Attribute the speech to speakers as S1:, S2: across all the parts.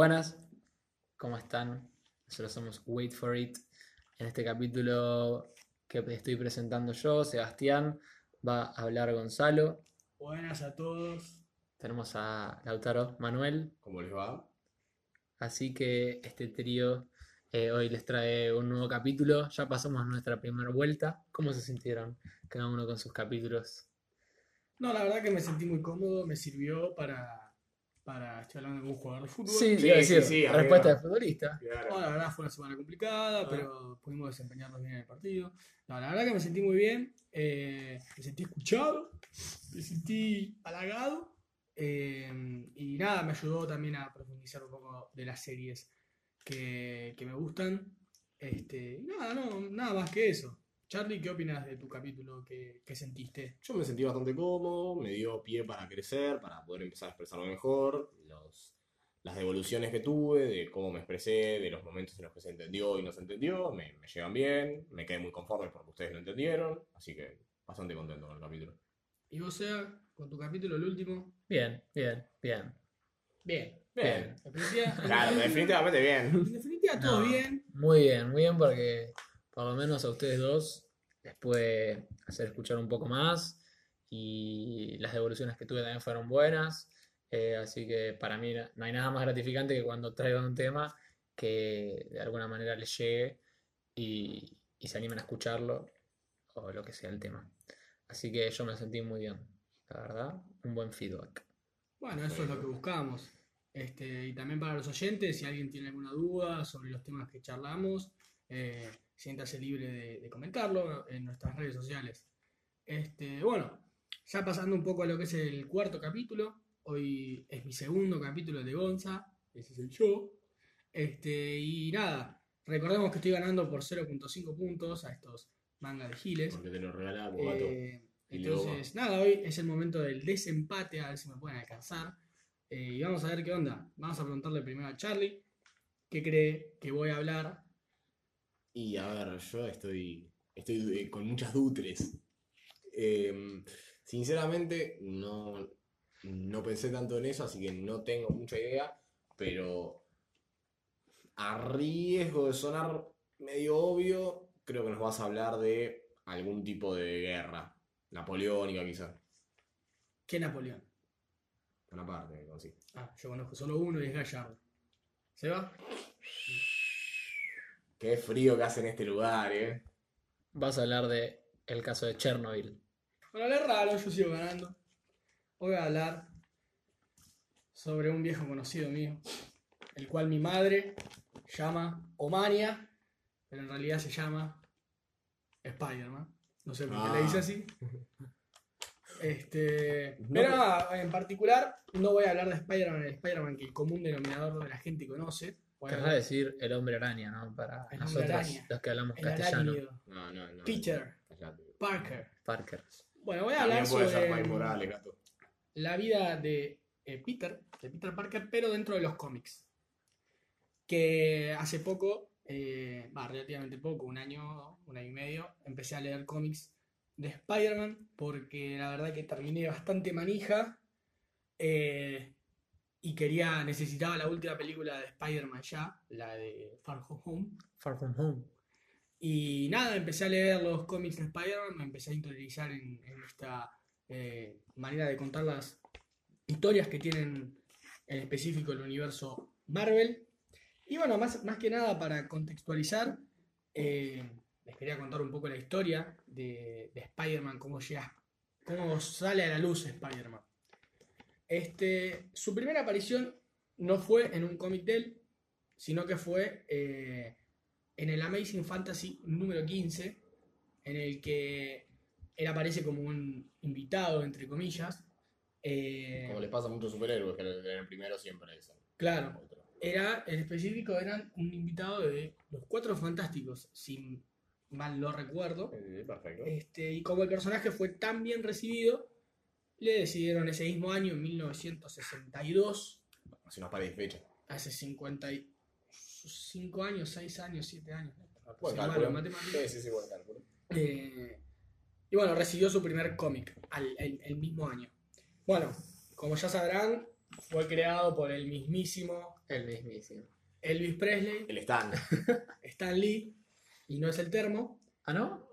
S1: Buenas, ¿cómo están? Nosotros somos Wait for It. En este capítulo que estoy presentando yo, Sebastián, va a hablar Gonzalo.
S2: Buenas a todos.
S1: Tenemos a Lautaro Manuel.
S3: ¿Cómo les va?
S1: Así que este trío eh, hoy les trae un nuevo capítulo. Ya pasamos nuestra primera vuelta. ¿Cómo se sintieron cada uno con sus capítulos?
S2: No, la verdad que me sentí muy cómodo, me sirvió para, para estar hablando con un jugador de fútbol.
S1: Sí,
S3: Sí,
S1: decir,
S3: sí, sí,
S1: respuesta de futbolista.
S3: Claro.
S2: No, la verdad fue una semana complicada,
S3: Ah.
S2: pero pudimos desempeñarnos bien en el partido. No, la verdad que me sentí muy bien, eh, me sentí escuchado, me sentí halagado. eh, y nada, me ayudó también a profundizar un poco de las series que, que me gustan. Este, nada, no, nada más que eso. Charlie, ¿qué opinas de tu capítulo que, que sentiste?
S3: Yo me sentí bastante cómodo, me dio pie para crecer, para poder empezar a expresarlo mejor. Los, las devoluciones que tuve, de cómo me expresé, de los momentos en los que se entendió y no se entendió, me, me llegan bien, me quedé muy conforme porque ustedes lo entendieron, así que bastante contento con el capítulo.
S2: Y vos, sea, con tu capítulo, el último.
S1: Bien, bien, bien.
S2: Bien.
S3: Bien.
S2: Definitiva,
S3: Claro, definitivamente bien.
S2: en definitiva todo
S1: No.
S2: bien.
S1: Muy bien, muy bien porque por lo menos a ustedes dos les puede hacer escuchar un poco más y las devoluciones que tuve también fueron buenas. eh, así que para mí no hay nada más gratificante que cuando traigan un tema que de alguna manera les llegue y, y se animen a escucharlo o lo que sea el tema. Así que yo me sentí muy bien, la verdad, un buen feedback.
S2: Bueno, eso es lo que buscamos. Este, y también para los oyentes, si alguien tiene alguna duda sobre los temas que charlamos, eh, siéntase libre de, de comentarlo en nuestras redes sociales. Este, bueno, ya pasando un poco a lo que es el cuarto capítulo, hoy es mi segundo capítulo de Gonza, ese es el yo. Este, y nada, recordemos que estoy ganando por 0.5 puntos a estos mangas de giles.
S3: Porque te lo regalamos.
S2: Eh, entonces, nada, hoy es el momento del desempate, a ver si me pueden alcanzar. Eh, y vamos a ver qué onda. Vamos a preguntarle primero a Charlie, ¿qué cree que voy a hablar?
S3: Y a ver, yo estoy, estoy eh, con muchas dutres. Eh, sinceramente, no, no pensé tanto en eso, así que no tengo mucha idea, pero a riesgo de sonar medio obvio, creo que nos vas a hablar de algún tipo de guerra, napoleónica quizás,
S2: ¿Qué Napoleón?
S3: una parte, sí.
S2: Ah, yo conozco solo uno y es Gallardo. ¿Se va?
S3: Qué frío que hace en este lugar, eh.
S1: Vas a hablar de el caso de Chernobyl.
S2: Bueno, le raro, yo sigo ganando. Hoy voy a hablar sobre un viejo conocido mío, el cual mi madre llama Omania, pero en realidad se llama Spider-Man. No sé por qué le
S3: Ah.
S2: dice así. Este,
S3: No,
S2: pero
S3: pero-
S2: nada, en particular no voy a hablar de Spider-Man, el Spider-Man que el común denominador de la gente conoce.
S1: Querrás
S2: hablar
S1: decir el hombre araña, ¿no? Para
S2: El
S1: nosotros,
S2: araña.
S1: los que hablamos
S2: el
S1: castellano.
S2: arácnido,
S3: No, no, no.
S2: Peter
S3: Callate.
S2: Parker.
S1: Parker.
S2: Bueno, voy a hablar
S3: puede ser
S2: sobre
S3: Mike Morales, gato.
S2: la vida de eh, Peter, de Peter Parker, pero dentro de los cómics. Que hace poco, eh, va, relativamente poco, un año, un año y medio, empecé a leer cómics de Spider-Man porque la verdad que terminé bastante manija eh, y quería, necesitaba la última película de Spider-Man ya, la de Far From Home.
S1: Far From Home.
S2: Y nada, empecé a leer los cómics de Spider-Man, me empecé a interiorizar en, en esta eh, manera de contar las historias que tienen en específico el universo Marvel. Y bueno, más, más que nada para contextualizar, eh, les quería contar un poco la historia de, de Spider-Man, cómo llega, cómo sale a la luz Spider-Man. Este, su primera aparición no fue en un cómic de él, sino que fue eh, en el Amazing Fantasy número 15, en el que él aparece como un invitado, entre comillas. Eh,
S3: Como les pasa a muchos superhéroes, que en el primero siempre es
S2: claro, era, en específico eran un invitado de los Cuatro Fantásticos, si mal no recuerdo.
S3: Eh, perfecto.
S2: Este, y como el personaje fue tan bien recibido, le decidieron ese mismo año, en 1962,
S3: Hace unas pares de fecha.
S2: hace 55 años, 6 años, 7 años.
S3: Buen
S2: malo.
S3: Sí, sí, sí, buen cálculo.
S2: Eh, y bueno, recibió su primer cómic al- el, el mismo año. Bueno, como ya sabrán, fue creado por el mismísimo
S1: El mismísimo.
S2: Elvis Presley,
S3: El stand.
S2: Stan Lee, y no es el termo.
S1: ¿Ah, no?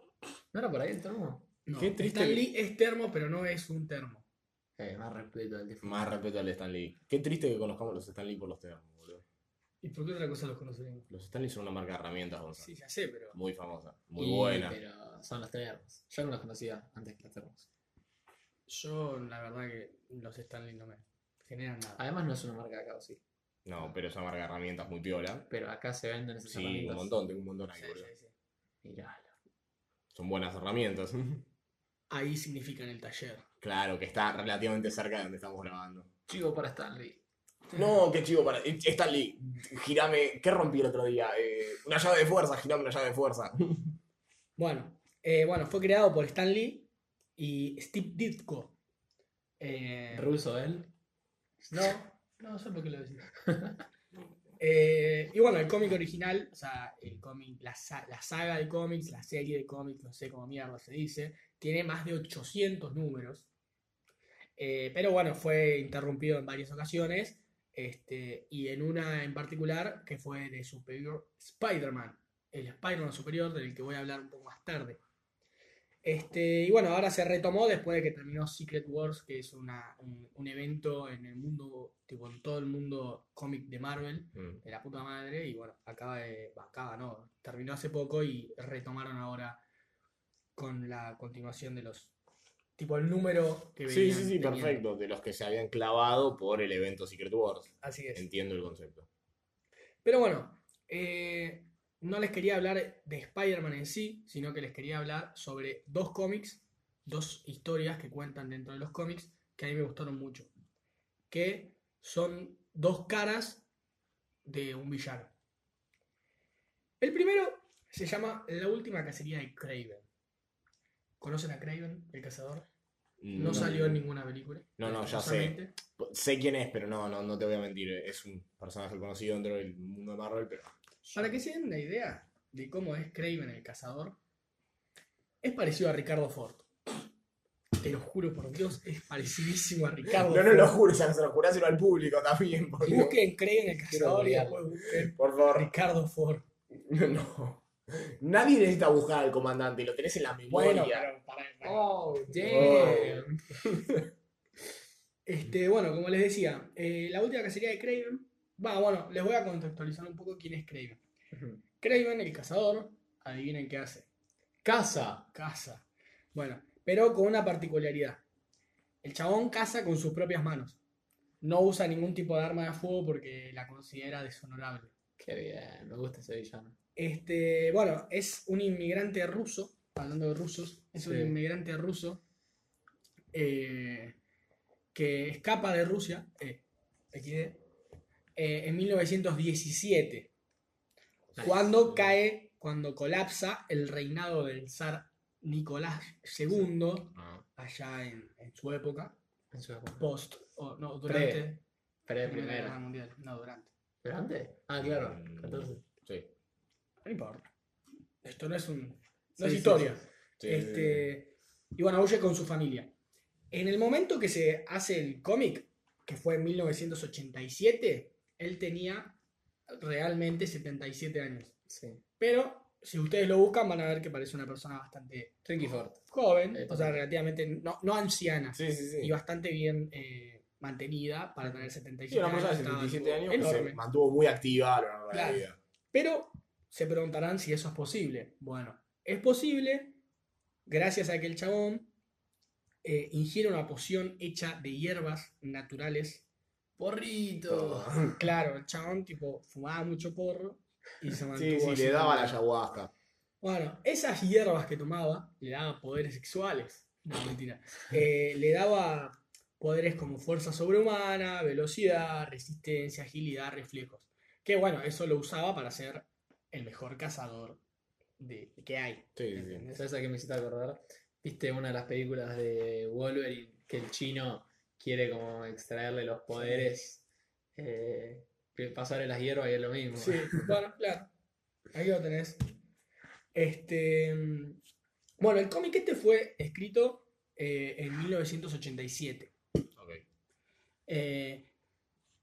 S1: ¿No era por ahí el termo?
S2: No,
S3: Qué triste
S2: Stan Lee es termo, pero no es un termo.
S1: Eh, más respeto al difunto.
S3: Más respeto al Stan Lee. Qué triste que conozcamos los Stan Lee por los termos, boludo.
S2: ¿Y por qué otra cosa los conoceremos?
S3: Los Stan Lee son una marca de herramientas, Gonzalo.
S2: Sí, ya sé, pero.
S3: Muy famosa, muy
S1: Y-
S3: buena.
S1: Pero son los termos. Yo no los conocía antes que los termos.
S2: Yo, la verdad, que los Stanley no me generan nada.
S1: Además no es una marca de acá, ¿o sí.
S3: No, pero es una marca de herramientas muy piola.
S1: Pero acá se venden esas
S3: Sí,
S1: herramientas.
S3: un montón, tengo un montón ahí,
S2: Sí,
S3: boludo.
S2: sí, sí.
S1: Miralo.
S3: Son buenas herramientas.
S2: Ahí significa en el taller.
S3: claro, que está relativamente cerca de donde estamos grabando.
S1: Chivo para Stanley.
S3: No, qué chivo para. eh, Stan Lee, girame. ¿Qué rompí el otro día? Eh, una llave de fuerza, girame una llave de fuerza.
S2: Bueno, eh, bueno, fue creado por Stan Lee y Steve Ditko. Eh,
S1: Ruso él.
S2: no, no sé por qué lo decís. Eh, y bueno, el cómic original, o sea, el cómic, la, la saga de cómics, la serie de cómics, no sé cómo mierda se dice, tiene más de 800 números. Eh, pero bueno, fue interrumpido en varias ocasiones. Este, y en una en particular que fue de Superior Spider-Man, el Spider-Man superior del que voy a hablar un poco más tarde. Este, y bueno, ahora se retomó después de que terminó Secret Wars, que es una- un, un evento en el mundo, tipo en todo el mundo cómic de Marvel,
S3: Mm.
S2: de la puta madre, y bueno, acaba de. Acaba, no, terminó hace poco y retomaron ahora con la continuación de los. Tipo el número que
S3: Sí,
S2: venían
S3: sí, sí,
S2: teniendo.
S3: perfecto. De los que se habían clavado por el evento Secret Wars.
S2: Así es.
S3: Entiendo el concepto.
S2: Pero bueno, eh, no les quería hablar de Spider-Man en sí, sino que les quería hablar sobre dos cómics, dos historias que cuentan dentro de los cómics que a mí me gustaron mucho. Que son dos caras de un villano. El primero se llama La última cacería de Craven. ¿Conocen a Craven, el cazador? No,
S3: Mm,
S2: salió en ninguna película.
S3: No, no, ya sé. Sé quién es, pero no, no, no te voy a mentir. Es un personaje conocido dentro del mundo de Marvel, pero.
S2: Para que se den una idea de cómo es Craven el cazador, es parecido a Ricardo Ford. Te lo juro por Dios, es parecidísimo a Ricardo
S3: No, no lo juro, ya se lo juráselo al público también.
S2: Busquen Craven el cazador y después busquen
S3: Por favor.
S2: Ricardo Ford.
S3: No. Nadie necesita buscar al comandante, lo tenés en la memoria.
S2: Bueno, pero para, para-
S1: Oh,
S2: damn. Este, bueno, como les decía, eh, la última cacería de Craven. Va, bueno, les voy a contextualizar un poco quién es Craven. Craven, el cazador, adivinen qué hace.
S1: Casa.
S2: Caza. Bueno, pero con una particularidad. El chabón caza con sus propias manos. No usa ningún tipo de arma de fuego porque la considera deshonorable.
S1: Qué bien, me gusta ese villano.
S2: Este, bueno, es un inmigrante ruso, hablando de rusos, es un inmigrante ruso eh, que escapa de Rusia eh, eh, en 1917, cuando cae, cuando colapsa el reinado del zar Nicolás II,
S3: Ah,
S2: allá en, en su época,
S1: En su época.
S2: post, o no, durante
S1: Pre
S2: la Primera Guerra. Mundial, no, durante.
S1: ¿Durante? Ah, claro.
S3: Mm.
S1: 14.
S3: sí.
S2: No importa. Esto no es un, no
S1: Sí,
S2: es historia.
S3: Sí,
S2: Este, y bueno, huye con su familia. En el momento que se hace el cómic, que fue en 1987, él tenía realmente 77 años.
S1: Sí.
S2: Pero si ustedes lo buscan van a ver que parece una persona bastante
S1: Ricky Ford.
S2: joven,
S1: Eh,
S2: o sea, relativamente no, no anciana,
S3: sí, sí. sí.
S2: y bastante bien eh, mantenida para tener 77
S3: Sí, una persona de
S2: estaba
S3: 77 años que se mantuvo muy activa a lo largo de la vida.
S2: Pero se preguntarán si eso es posible. Bueno, es posible gracias a que el chabón eh, ingiere una poción hecha de hierbas naturales.
S1: Porrito.
S2: Claro, el chabón tipo fumaba mucho porro y se mantuvo
S3: Sí, sí, le daba la ayahuasca.
S2: Bueno, esas hierbas que tomaba le daban poderes sexuales. No, mentira. Eh, le daba poderes como fuerza sobrehumana, velocidad, resistencia, agilidad, reflejos. Que bueno, eso lo usaba para ser el mejor cazador de, que hay.
S3: Sí, sí, sí.
S1: ¿Sabes a qué me hiciste acordar? ¿Viste una de las películas de Wolverine que el chino quiere como extraerle los poderes? Eh, que pasarle las hierbas y es lo mismo.
S2: Sí, bueno, claro. Ahí lo tenés. Este. mm, Bueno, el cómic este fue escrito eh, en 1987.
S3: Ok.
S2: Eh,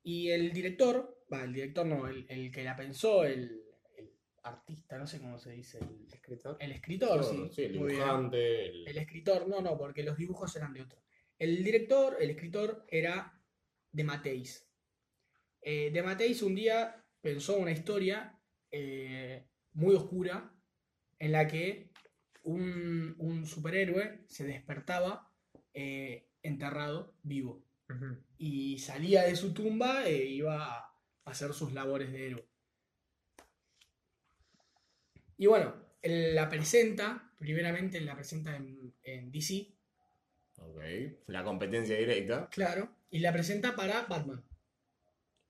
S2: Y el director, va, el director no, el, el que la pensó, el artista, no sé cómo se dice, el,
S1: Escritor.
S2: el escritor, sí.
S3: Sí, el dibujante. el-
S2: El escritor, no, no, porque los dibujos eran de otro. El director, el escritor era de Mateis. Eh, de Mateis un día pensó una historia eh, muy oscura en la que un, un superhéroe se despertaba eh, enterrado vivo y salía de su tumba e iba a hacer sus labores de héroe. Y bueno, él la presenta, primeramente la presenta en, en DC,
S3: Ok. La competencia directa.
S2: claro, y la presenta para Batman.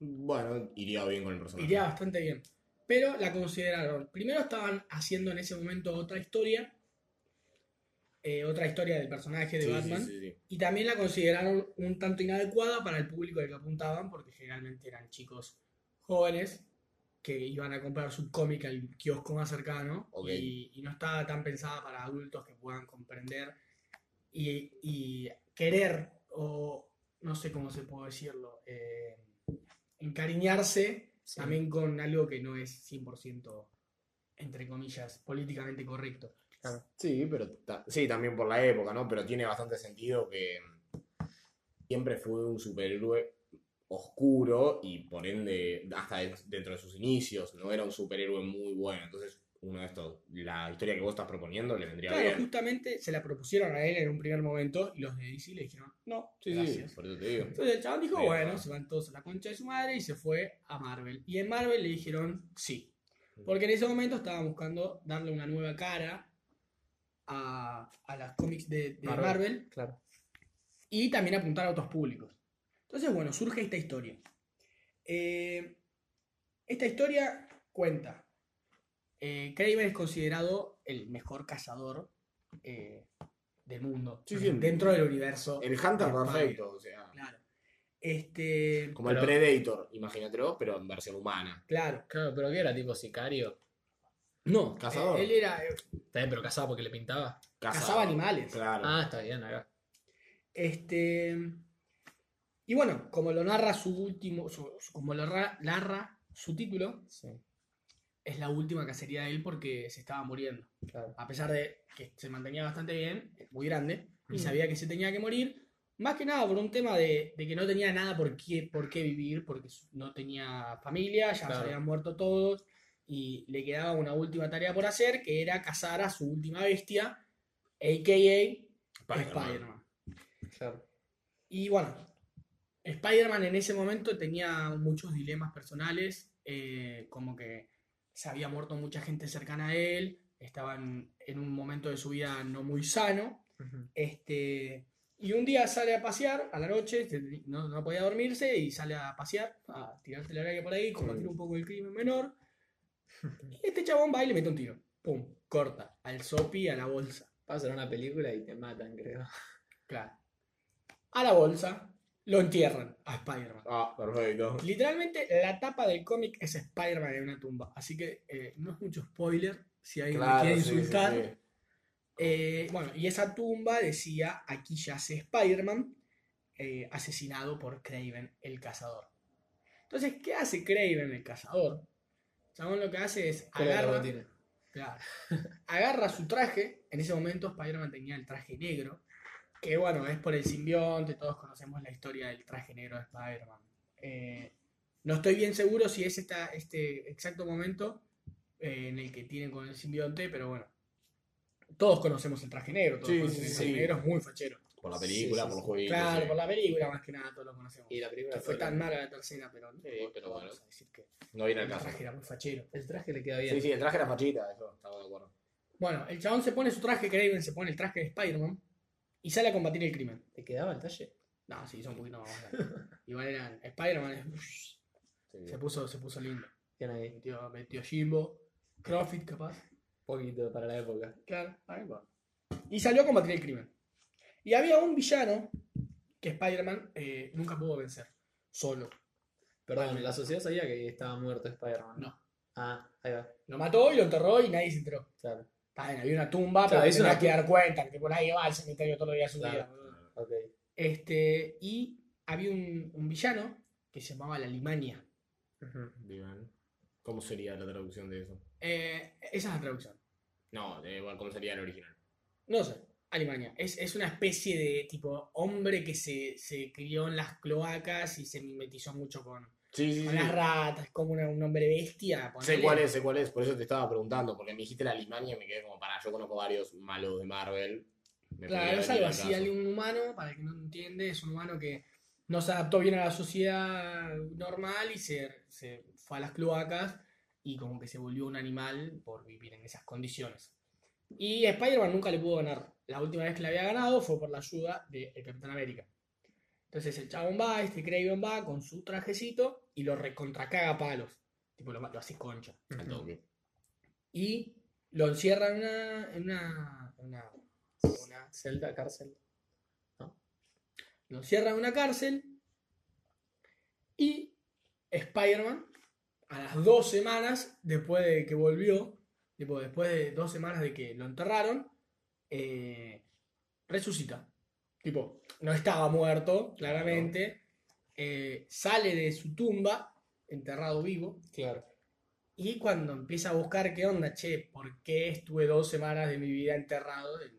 S3: Bueno, iría bien con el personaje.
S2: Iría bastante bien. Pero la consideraron. Primero estaban haciendo en ese momento otra historia. eh, otra historia del personaje de
S3: Sí,
S2: Batman.
S3: sí, sí.
S2: Y también la consideraron un tanto inadecuada para el público al que apuntaban, porque generalmente eran chicos jóvenes que iban a comprar su cómic al kiosco más cercano y, y no estaba tan pensada para adultos que puedan comprender y, y querer, o no sé cómo se puede decirlo, eh, encariñarse
S1: Sí.
S2: también con algo que no es 100%, entre comillas, políticamente correcto.
S3: Sí, pero ta- sí, también por la época, ¿no? Pero tiene bastante sentido que siempre fue un superhéroe oscuro y por ende, hasta de- dentro de sus inicios, no era un superhéroe muy bueno. Entonces, uno de estos, la historia que vos estás proponiendo le vendría
S2: Claro,
S3: bien.
S2: justamente se la propusieron a él en un primer momento y los de DC le dijeron, no,
S3: Sí, sí,
S2: gracias.
S3: por eso te digo.
S2: Entonces el chabón dijo, bueno, se van todos a la concha de su madre y se fue a Marvel. Y en Marvel le dijeron sí. Porque en ese momento estaban buscando darle una nueva cara a, a las cómics de, de
S1: Marvel.
S2: Marvel
S1: Claro.
S2: y también apuntar a otros públicos. Entonces, bueno, surge esta historia. Eh, esta historia cuenta. eh, Kraven es considerado el mejor cazador eh, del mundo.
S3: Sí, sí.
S2: Dentro del universo.
S3: El Hunter perfecto, o sea,
S2: Claro. Este.
S3: como
S1: Pero-
S3: el Predator, imagínatelo, pero en versión humana.
S2: Claro.
S1: Claro, pero que era tipo sicario.
S2: No,
S3: Cazador.
S2: Él era. eh,
S1: Está bien, pero cazaba porque le pintaba.
S2: Cazaba animales.
S3: Claro.
S1: Ah, está bien, acá.
S2: Este. Y bueno, como lo narra su último. su- su- como lo ra- narra su título,
S1: Sí,
S2: es la última cacería de él porque se estaba muriendo.
S1: claro.
S2: A pesar de que se mantenía bastante bien, es muy grande, y
S1: Mm.
S2: sabía que se tenía que morir. Más que nada por un tema de, de que no tenía nada por qué, por qué vivir, porque no tenía familia, ya se habían muerto todos, y le quedaba una última tarea por hacer, que era cazar a su última bestia, a.k.a.
S3: Spider-Man.
S2: Spider-Man.
S1: Claro.
S2: Y bueno, Spider-Man en ese momento tenía muchos dilemas personales, eh, como que se había muerto mucha gente cercana a él, estaba en, un momento de su vida no muy sano, este, y un día sale a pasear a la noche, se- no, no podía dormirse y sale a pasear, a tirarse la araña por ahí, combatir un poco el crimen menor. Y este chabón va y le mete un tiro. Pum, corta, al sopi, a la bolsa.
S1: Va a ser una película y te matan, creo.
S2: Claro. A la bolsa, lo entierran a Spider-Man.
S3: Ah, perfecto.
S2: Literalmente la tapa del cómic es Spider-Man en una tumba. Así que eh, no es mucho spoiler si alguien me
S3: Claro,
S2: quiere
S3: sí, sí,
S2: insultar.
S3: sí.
S2: Eh, bueno, y esa tumba decía, aquí yace Spider-Man, eh, asesinado por Craven el cazador. Entonces, ¿qué hace Craven el cazador? Chabón lo que hace es
S1: ¿Cuál es la
S2: agarra, claro, agarra su traje, en ese momento Spider-Man tenía el traje negro, que bueno, es por el simbionte, todos conocemos la historia del traje negro de Spider-Man. Eh, no estoy bien seguro si es esta, este exacto momento eh, en el que tienen con el simbionte, pero bueno. Todos conocemos el traje negro, todos
S3: Sí,
S2: conocen
S3: sí,
S2: el traje
S3: sí.
S2: negro, es muy fachero.
S3: Por la película,
S1: Sí, sí,
S3: por los
S1: sí.
S3: jueguitos.
S2: Claro,
S3: sí.
S2: por la película más que nada, todos lo conocemos.
S1: Y la película
S2: Que fue tan
S1: la-
S2: mala la tercera, pero no,
S3: Sí, pero
S2: vamos
S3: bueno.
S2: a decir que
S3: No viene
S2: el
S3: al caso.
S2: traje era muy fachero.
S1: El traje le queda bien.
S3: Sí, sí, el traje era fachita, eso, estaba de acuerdo.
S2: Bueno, el chabón se pone su traje, Craven se pone el traje de Spider-Man y sale a combatir el crimen.
S1: ¿Te quedaba el talle?
S2: No, sí, son un poquito más. Igual eran. Spider-Man
S3: Sí.
S2: se puso, se puso lindo.
S1: Bien ahí.
S2: Metió, metió Jimbo, Crossfit capaz.
S1: Poquito para la época.
S2: Claro, ahí va. Y salió a combatir el crimen. Y había un villano que Spider-Man eh, nunca pudo vencer. Solo.
S1: Perdón, la sociedad sabía que estaba muerto Spider-Man.
S2: No.
S1: Ah, ahí va.
S2: Lo mató y lo enterró y nadie se enteró.
S1: Claro.
S2: Bien, había una tumba, pero tenía
S1: una
S2: que dar cuenta, que por ahí va al cementerio todos los días de su vida. boludo.
S1: Ok.
S2: Este, y había un, un villano que se llamaba la Limania.
S1: Ujú.
S3: Bien. ¿Cómo sería la traducción de eso?
S2: Eh, esa es la traducción.
S3: No, eh, bueno, ¿cómo sería el original?
S2: No sé, Alemania. Es, es una especie de tipo hombre que se, se crió en las cloacas y se mimetizó mucho con,
S3: Sí, sí,
S2: con
S3: sí.
S2: las ratas, como una- un hombre bestia.
S3: Sé cuál es, sé cuál es, por eso te estaba preguntando, porque me dijiste la Alemania y me quedé como para, yo conozco varios malos de Marvel. Me
S2: Claro, es algo
S3: al
S2: así, alguien humano, para el que no entiende, es un humano que no se adaptó bien a la sociedad normal y se, se fue a las cloacas y como que se volvió un animal por vivir en esas condiciones. Y Spider-Man nunca le pudo ganar. La última vez que le había ganado fue por la ayuda del Capitán América. Entonces el chabón va, este Craven va con su trajecito y lo recontracaga a palos. Tipo, lo, lo hace concha. Y lo encierra en una, en una, en una, una
S1: Celda, cárcel.
S2: lo encierra en una cárcel y Spider-Man, a las dos semanas después de que volvió, tipo, después de dos semanas de que lo enterraron, eh, resucita. Tipo, no estaba muerto, claramente, eh, sale de su tumba, enterrado vivo,
S1: Claro.
S2: y cuando empieza a buscar qué onda, che, ¿por qué estuve dos semanas de mi vida enterrado en,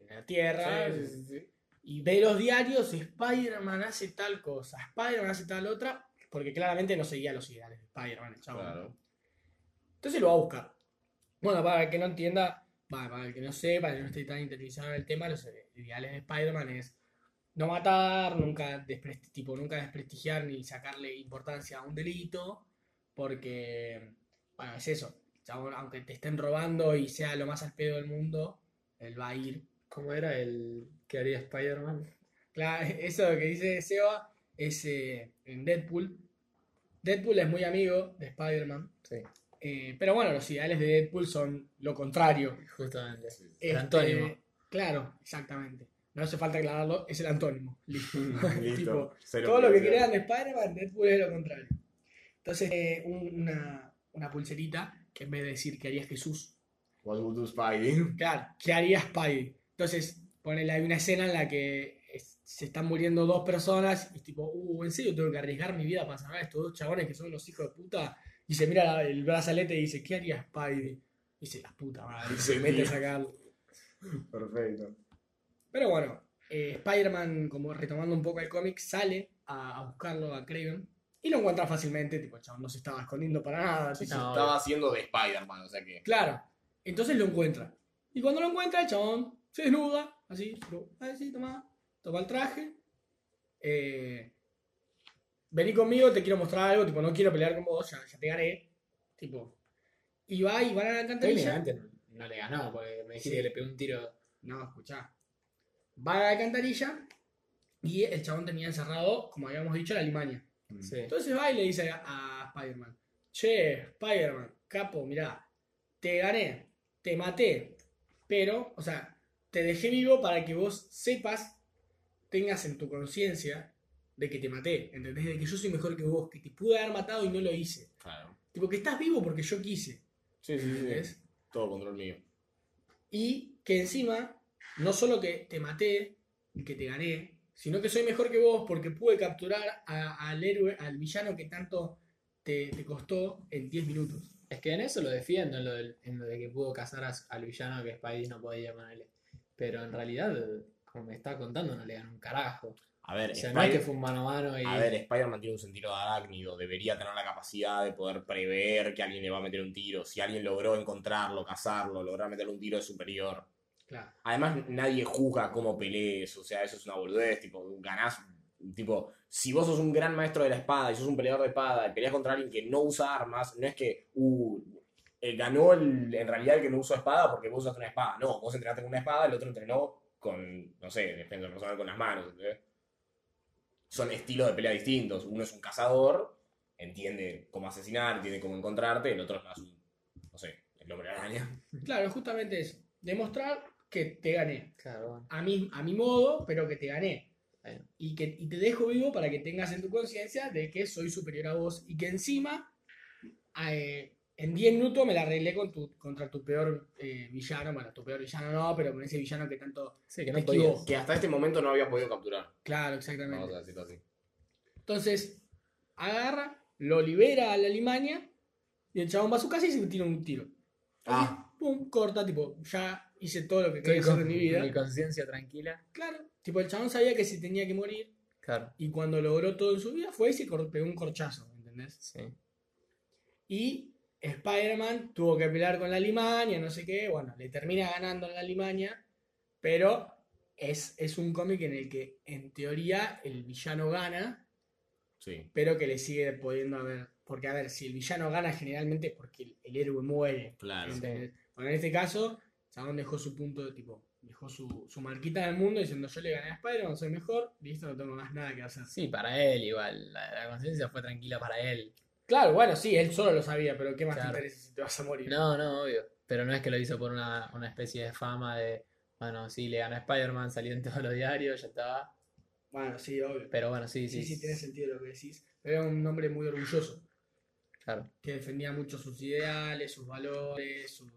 S2: en la tierra?
S3: Sí, sí, sí.
S2: y ve los diarios, Spider-Man hace tal cosa, Spider-Man hace tal otra, porque claramente no seguía los ideales de Spider-Man, el chabón.
S3: Claro.
S2: Entonces lo va a buscar. Bueno, para el que no entienda, para el que no sepa, para el que no esté tan interesado en el tema, los ideales de Spider-Man es no matar, nunca, tipo, nunca desprestigiar ni sacarle importancia a un delito, porque, bueno, es eso. aunque te estén robando y sea lo más al pedo del mundo, él va a ir
S1: ¿Cómo era el que haría Spider-Man?
S2: Claro, eso que dice Seba es eh, en Deadpool. Deadpool es muy amigo de Spider-Man.
S1: Sí,
S2: eh, pero bueno, los ideales de Deadpool son lo contrario.
S1: justamente.
S3: Sí.
S1: El
S2: Este,
S1: antónimo.
S2: Claro, exactamente. No hace falta aclararlo, es el antónimo. Listo.
S3: Listo.
S2: Tipo,
S3: Cero
S2: todo lo que crean de Spider-Man, Deadpool es lo contrario. Entonces, eh, un- una, una pulserita que en vez de decir que haría Jesús,
S3: What would do Spidey?
S2: Claro, ¿qué haría Spidey? Entonces, ponele, hay una escena en la que es- se están muriendo dos personas y tipo, uh, ¿en serio tengo que arriesgar mi vida para salvar a estos dos chabones que son los hijos de puta? Y se mira la- el brazalete y dice, ¿qué haría Spidey? Y dice, la puta madre, y se mete a sacarlo.
S3: Perfecto.
S2: Pero bueno, eh, Spider-Man, como retomando un poco el cómic, sale a, a buscarlo a Craven y lo encuentra fácilmente, tipo, el chabón no se estaba escondiendo para nada.
S1: No,
S3: Estaba haciendo de Spider-Man, o sea que.
S2: Claro. Entonces lo encuentra. Y cuando lo encuentra, el chabón se desnuda, así, así, toma, toma el traje. eh, vení conmigo, te quiero mostrar algo, tipo, no quiero pelear con vos, ya, ya te gané. Tipo. Y va y van a la alcantarilla.
S1: Técnicamente no, no le ganó, porque me dijiste
S2: Sí.
S1: que le pegó un tiro.
S2: No, escuchá. Va a la alcantarilla y el chabón tenía encerrado, como habíamos dicho, la Alemania.
S1: Sí.
S2: Entonces va y le dice a, a Spider-Man, che, Spider-Man, capo, mirá, te gané, te maté, pero, o sea, te dejé vivo para que vos sepas, tengas en tu conciencia de que te maté, ¿entendés? De que yo soy mejor que vos, que te pude haber matado y no lo hice.
S3: Claro.
S2: Tipo, que estás vivo porque yo quise,
S3: Sí, sí, sí. Todo control mío.
S2: Y que encima, no solo que te maté y que te gané, sino que soy mejor que vos porque pude capturar a- al héroe, al villano que tanto te, te costó en 10 minutos.
S1: Es que en eso lo defiendo, en lo, del- en lo de que pudo cazar a- al villano que Spidey no podía ponerle. Pero en realidad, como me está contando, no le ganó un carajo.
S3: A ver,
S1: O sea, no es que fue un mano a mano y.
S3: A ver, Spider-Man tiene un sentido de arácnido, debería tener la capacidad de poder prever que alguien le va a meter un tiro. Si alguien logró encontrarlo, cazarlo, lograr meterle un tiro es superior.
S2: Claro.
S3: Además, nadie juzga cómo pelees, o sea, eso es una boludez, tipo, ganás, tipo, si vos sos un gran maestro de la espada y sos un peleador de espada y peleas contra alguien que no usa armas, no es que, uh, eh, ganó el- en realidad el que no usó espada porque vos usaste una espada. No, vos entrenaste con una espada, el otro entrenó con, no sé, defensa personal con las manos, ¿entendés? Son estilos de pelea distintos. Uno es un cazador, entiende cómo asesinar, entiende cómo encontrarte, el otro es más un, no sé, el hombre araña.
S2: Claro, justamente eso. Demostrar que te gané.
S1: Claro, bueno.
S2: A mi, a mi modo, pero que te gané.
S1: Bueno.
S2: Y, que, y te dejo vivo para que tengas en tu conciencia de que soy superior a vos y que encima eh, en 10 minutos me la arreglé con tu, contra tu peor eh, villano. Bueno, tu peor villano no, pero con ese villano que tanto...
S1: Sí, que
S2: Me
S1: no podía.
S2: equivoco.
S3: Que hasta este momento no había podido capturar.
S2: Claro, exactamente.
S3: Vamos a decirlo así.
S2: Entonces, agarra, lo libera a la Alemania y el chabón va a su casa y se tira un tiro.
S3: Ah,
S2: Pum, corta, tipo, ya hice todo lo que quería hacer en mi vida.
S1: mi conciencia tranquila.
S2: Claro, tipo, el chabón sabía que se tenía que morir
S1: Claro,
S2: y cuando logró todo en su vida fue y se pegó un corchazo, ¿entendés?
S1: sí.
S2: Y Spider-Man tuvo que pelear con la Alemania, no sé qué. Bueno, le termina ganando en la Alemania, pero es, es un cómic en el que, en teoría, el villano gana,
S3: sí.
S2: pero que le sigue pudiendo haber. Porque, a ver, si el villano gana, generalmente es porque el, el héroe muere.
S3: Claro.
S2: ¿entendés? Porque en este caso, Chabón dejó su punto de tipo. Dejó su, su marquita en el mundo diciendo: Yo le gané a Spider-Man, soy mejor, listo, no tengo más nada que hacer.
S1: Sí, para él igual. La, la conciencia fue tranquila para él.
S2: Claro, bueno, sí, él solo lo sabía, pero ¿qué más
S1: Claro.
S2: te interesa si te vas a morir?
S1: No, no, obvio. Pero no es que lo hizo por una, una especie de fama de, bueno, sí, le ganó a Spider-Man, salió en todos los diarios, ya estaba.
S2: Bueno, sí, obvio.
S1: Pero bueno, sí,
S2: Sí,
S1: sí.
S2: sí, tiene sentido lo que decís. Pero era un hombre muy orgulloso,
S1: Claro.
S2: que defendía mucho sus ideales, sus valores, su-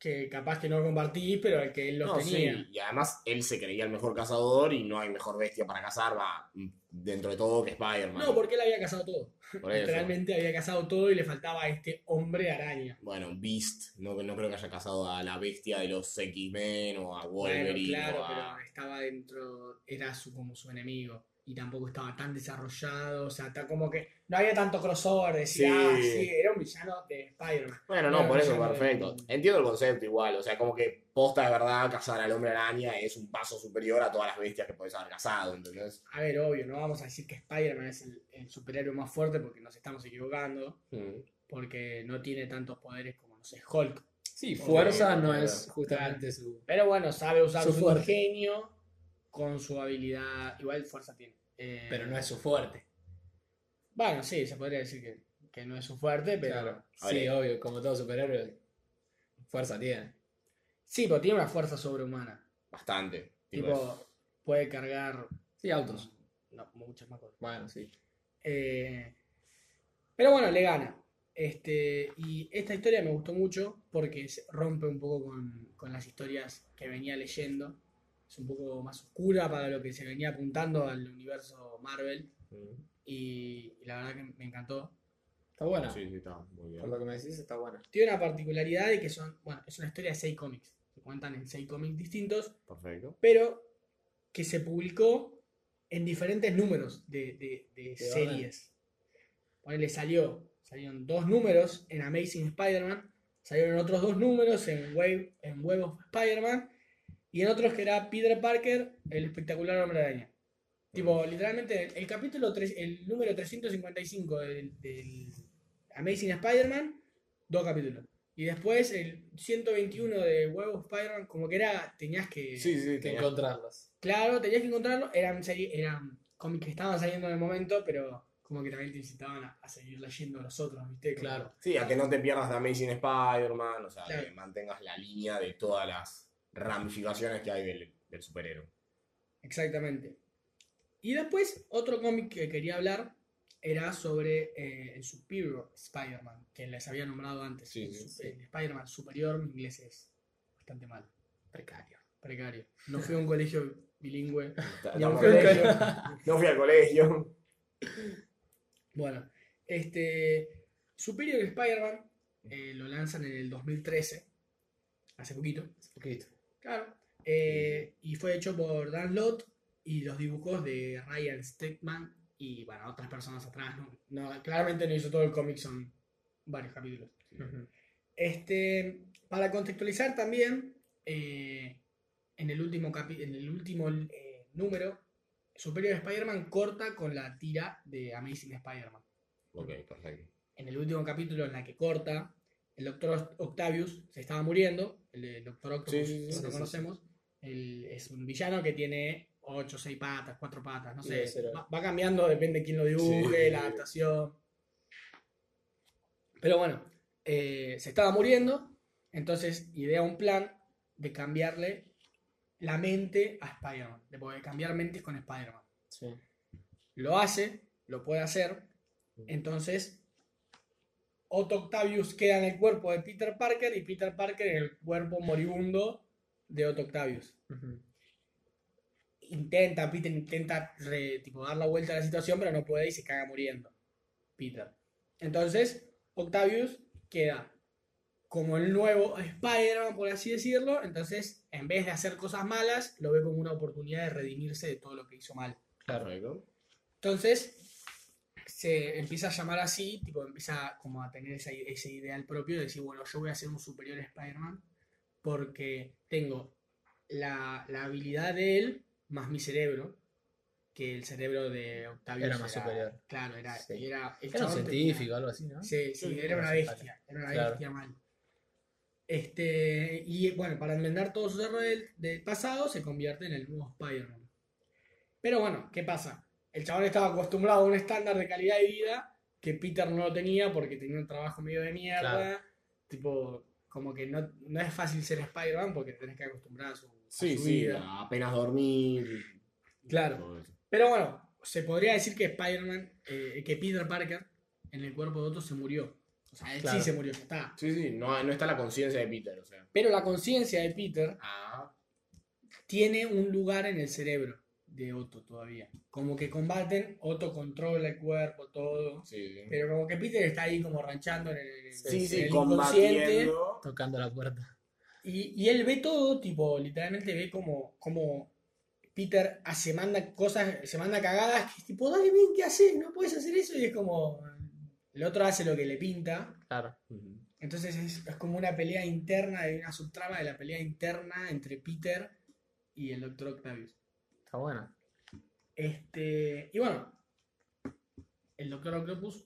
S2: que capaz que no compartís, pero el que él los
S3: No,
S2: tenía.
S3: sí, y además él se creía el mejor cazador y no hay mejor bestia para cazar, va, dentro de todo que Spider-Man.
S2: No, porque él había cazado todo. Literalmente había cazado todo y le faltaba a este hombre araña.
S3: Bueno, Beast, no, no creo que haya cazado a la bestia de los X-Men o a
S2: Bueno,
S3: Wolverine
S2: claro,
S3: a...
S2: pero estaba dentro, era su, como su enemigo. Y tampoco estaba tan desarrollado, o sea, está como que no había tanto crossover, decía,
S3: Sí.
S2: ah, sí, era un villano de Spider-Man.
S3: Bueno, no, por eso, perfecto. Entiendo el concepto igual, o sea, como que posta de verdad, cazar al hombre araña es un paso superior a todas las bestias que puedes haber cazado, ¿entendés?
S2: A ver, obvio, no vamos a decir que Spider-Man es el, el superhéroe más fuerte porque nos estamos equivocando,
S3: Mm.
S2: porque no tiene tantos poderes como, no sé, Hulk.
S1: Sí, fuerza no es justamente su.
S2: Pero bueno, sabe usar
S1: Su
S2: su, ingenio con su habilidad, igual fuerza tiene. Eh,
S1: Pero no es su fuerte.
S2: Bueno, sí, se podría decir que, que no es su fuerte, pero...
S1: Claro. Sí,
S3: ver.
S1: obvio, como todo superhéroe, fuerza tiene.
S2: Sí, pero tiene una fuerza sobrehumana.
S3: Bastante. Tipo,
S2: Tipo, puede cargar...
S1: Sí, autos.
S2: No, muchas más cosas.
S1: Bueno, sí.
S2: Eh, pero bueno, le gana. Este, y esta historia me gustó mucho porque rompe un poco con, con las historias que venía leyendo. Es un poco más oscura para lo que se venía apuntando al universo Marvel.
S3: mm.
S2: Y, y la verdad que me encantó.
S1: Está buena.
S3: Sí, sí, está muy bien.
S1: Por lo que me decís, está buena.
S2: Tiene una particularidad de que son, bueno, es una historia de seis cómics. Se cuentan en seis cómics distintos,
S3: Perfecto.
S2: pero que se publicó en diferentes números de, de- de
S1: De
S2: series. Ponele, salió, salieron dos números en Amazing Spider-Man, salieron otros dos números en Web, en Web of Spider-Man, y en otros que era Peter Parker, el espectacular hombre araña. Tipo, literalmente, el, el capítulo, tres- el número 355 del, del Amazing Spider-Man, dos capítulos. Y después el 121 de Web of Spider-Man, como que era, tenías que...
S3: Sí, sí,
S1: Que encontrarlas.
S2: Claro, tenías que encontrarlo. Eran, eran cómics que estaban saliendo en el momento, pero como que también te incitaban a, a seguir leyendo los otros, ¿viste? Como-
S1: Claro.
S3: Sí, a que no te pierdas de Amazing Spider-Man, o sea,
S2: Claro.
S3: que mantengas la línea de todas las ramificaciones que hay del, del superhéroe.
S2: Exactamente. Y después, otro cómic que quería hablar era sobre eh, el Superior Spider-Man, que les había nombrado antes.
S3: Sí,
S2: el,
S3: sí,
S2: su-
S3: sí.
S2: el Spider-Man superior, mi inglés es bastante mal,
S1: Precario.
S2: precario. No fui a un colegio bilingüe. Un
S3: estamos-
S2: colegio.
S3: No fui al colegio.
S2: Bueno, este Superior Spider-Man eh, lo lanzan en el 2013, hace poquito.
S1: Un poquito.
S2: Claro. Eh, y fue hecho por Dan Lott y los dibujos de Ryan Stegman y bueno, otras personas atrás. ¿no? No, claramente no hizo todo el cómic, son varios capítulos. Este, para contextualizar también, eh, en el último, capi- en el último eh, número, Superior Spider-Man corta con la tira de Amazing Spider-Man.
S3: Ok, perfecto.
S2: En el último capítulo en la que corta, el Doctor Octavius se estaba muriendo, el, Doctor Octopus,
S3: Sí,
S2: lo conocemos. Es un villano que tiene 8, 6 patas, 4 patas, no sé. Va, va cambiando, depende de quién lo dibuje, la adaptación. Pero bueno, eh, se estaba muriendo, entonces idea un plan de cambiarle la mente a Spider-Man, de poder cambiar mentes con Spider-Man. Lo hace, lo puede hacer, entonces Otto Octavius queda en el cuerpo de Peter Parker y Peter Parker en el cuerpo moribundo de Otto Octavius. Intenta, Peter intenta re- tipo, dar la vuelta a la situación, pero no puede y se caga muriendo. Peter. Entonces, Octavius queda como el nuevo Spider-Man, por así decirlo. Entonces, en vez de hacer cosas malas, lo ve como una oportunidad de redimirse de todo lo que hizo mal.
S1: Claro.
S2: Entonces, se empieza a llamar así, tipo, empieza como a tener esa- ese ideal propio de decir, bueno, yo voy a ser un superior Spider-Man porque tengo la, la habilidad de él más mi cerebro, que el cerebro de Octavio
S1: Era más superior.
S2: Claro, era,
S1: Sí.
S2: era, el
S1: Era un científico,
S2: tenía-
S1: algo así, ¿no?
S2: Sí, sí,
S3: Sí,
S2: era una bestia, era una
S1: Claro.
S2: bestia mal. Este, y bueno, para enmendar todos sus errores del, del pasado, se convierte en el nuevo Spider-Man. Pero bueno, ¿qué pasa? El chabón estaba acostumbrado a un estándar de calidad de vida que Peter no lo tenía porque tenía un trabajo medio de mierda.
S1: Claro.
S2: Tipo, como que no, no es fácil ser Spider-Man porque tenés que acostumbrar a su, a
S3: Sí,
S2: su
S3: sí,
S2: vida.
S3: apenas dormir.
S2: Claro. Pero bueno, se podría decir que Spider-Man, eh, que Peter Parker en el cuerpo de Otto se murió. O sea, él
S1: Claro.
S2: sí se murió, ya está.
S3: Sí, sí, no, no está la conciencia de Peter, o sea.
S2: Pero la conciencia de Peter
S3: Ah,
S2: tiene un lugar en el cerebro de Otto todavía. Como que combaten, Otto controla el cuerpo, todo.
S3: sí, sí.
S2: Pero como que Peter está ahí como ranchando en el,
S3: Sí,
S2: en
S3: sí,
S2: el inconsciente.
S1: Tocando la puerta.
S2: Y, y él ve todo, tipo, literalmente ve como, como Peter se manda cosas, se manda cagadas, que es tipo, dale, ven, ¿qué haces? No puedes hacer eso. Y es como, el otro hace lo que le pinta.
S1: Claro.
S2: Entonces es, es como una pelea interna, hay una subtrama de la pelea interna entre Peter y el Doctor Octavius.
S1: Está bueno.
S2: Este, y bueno, el Doctor Octopus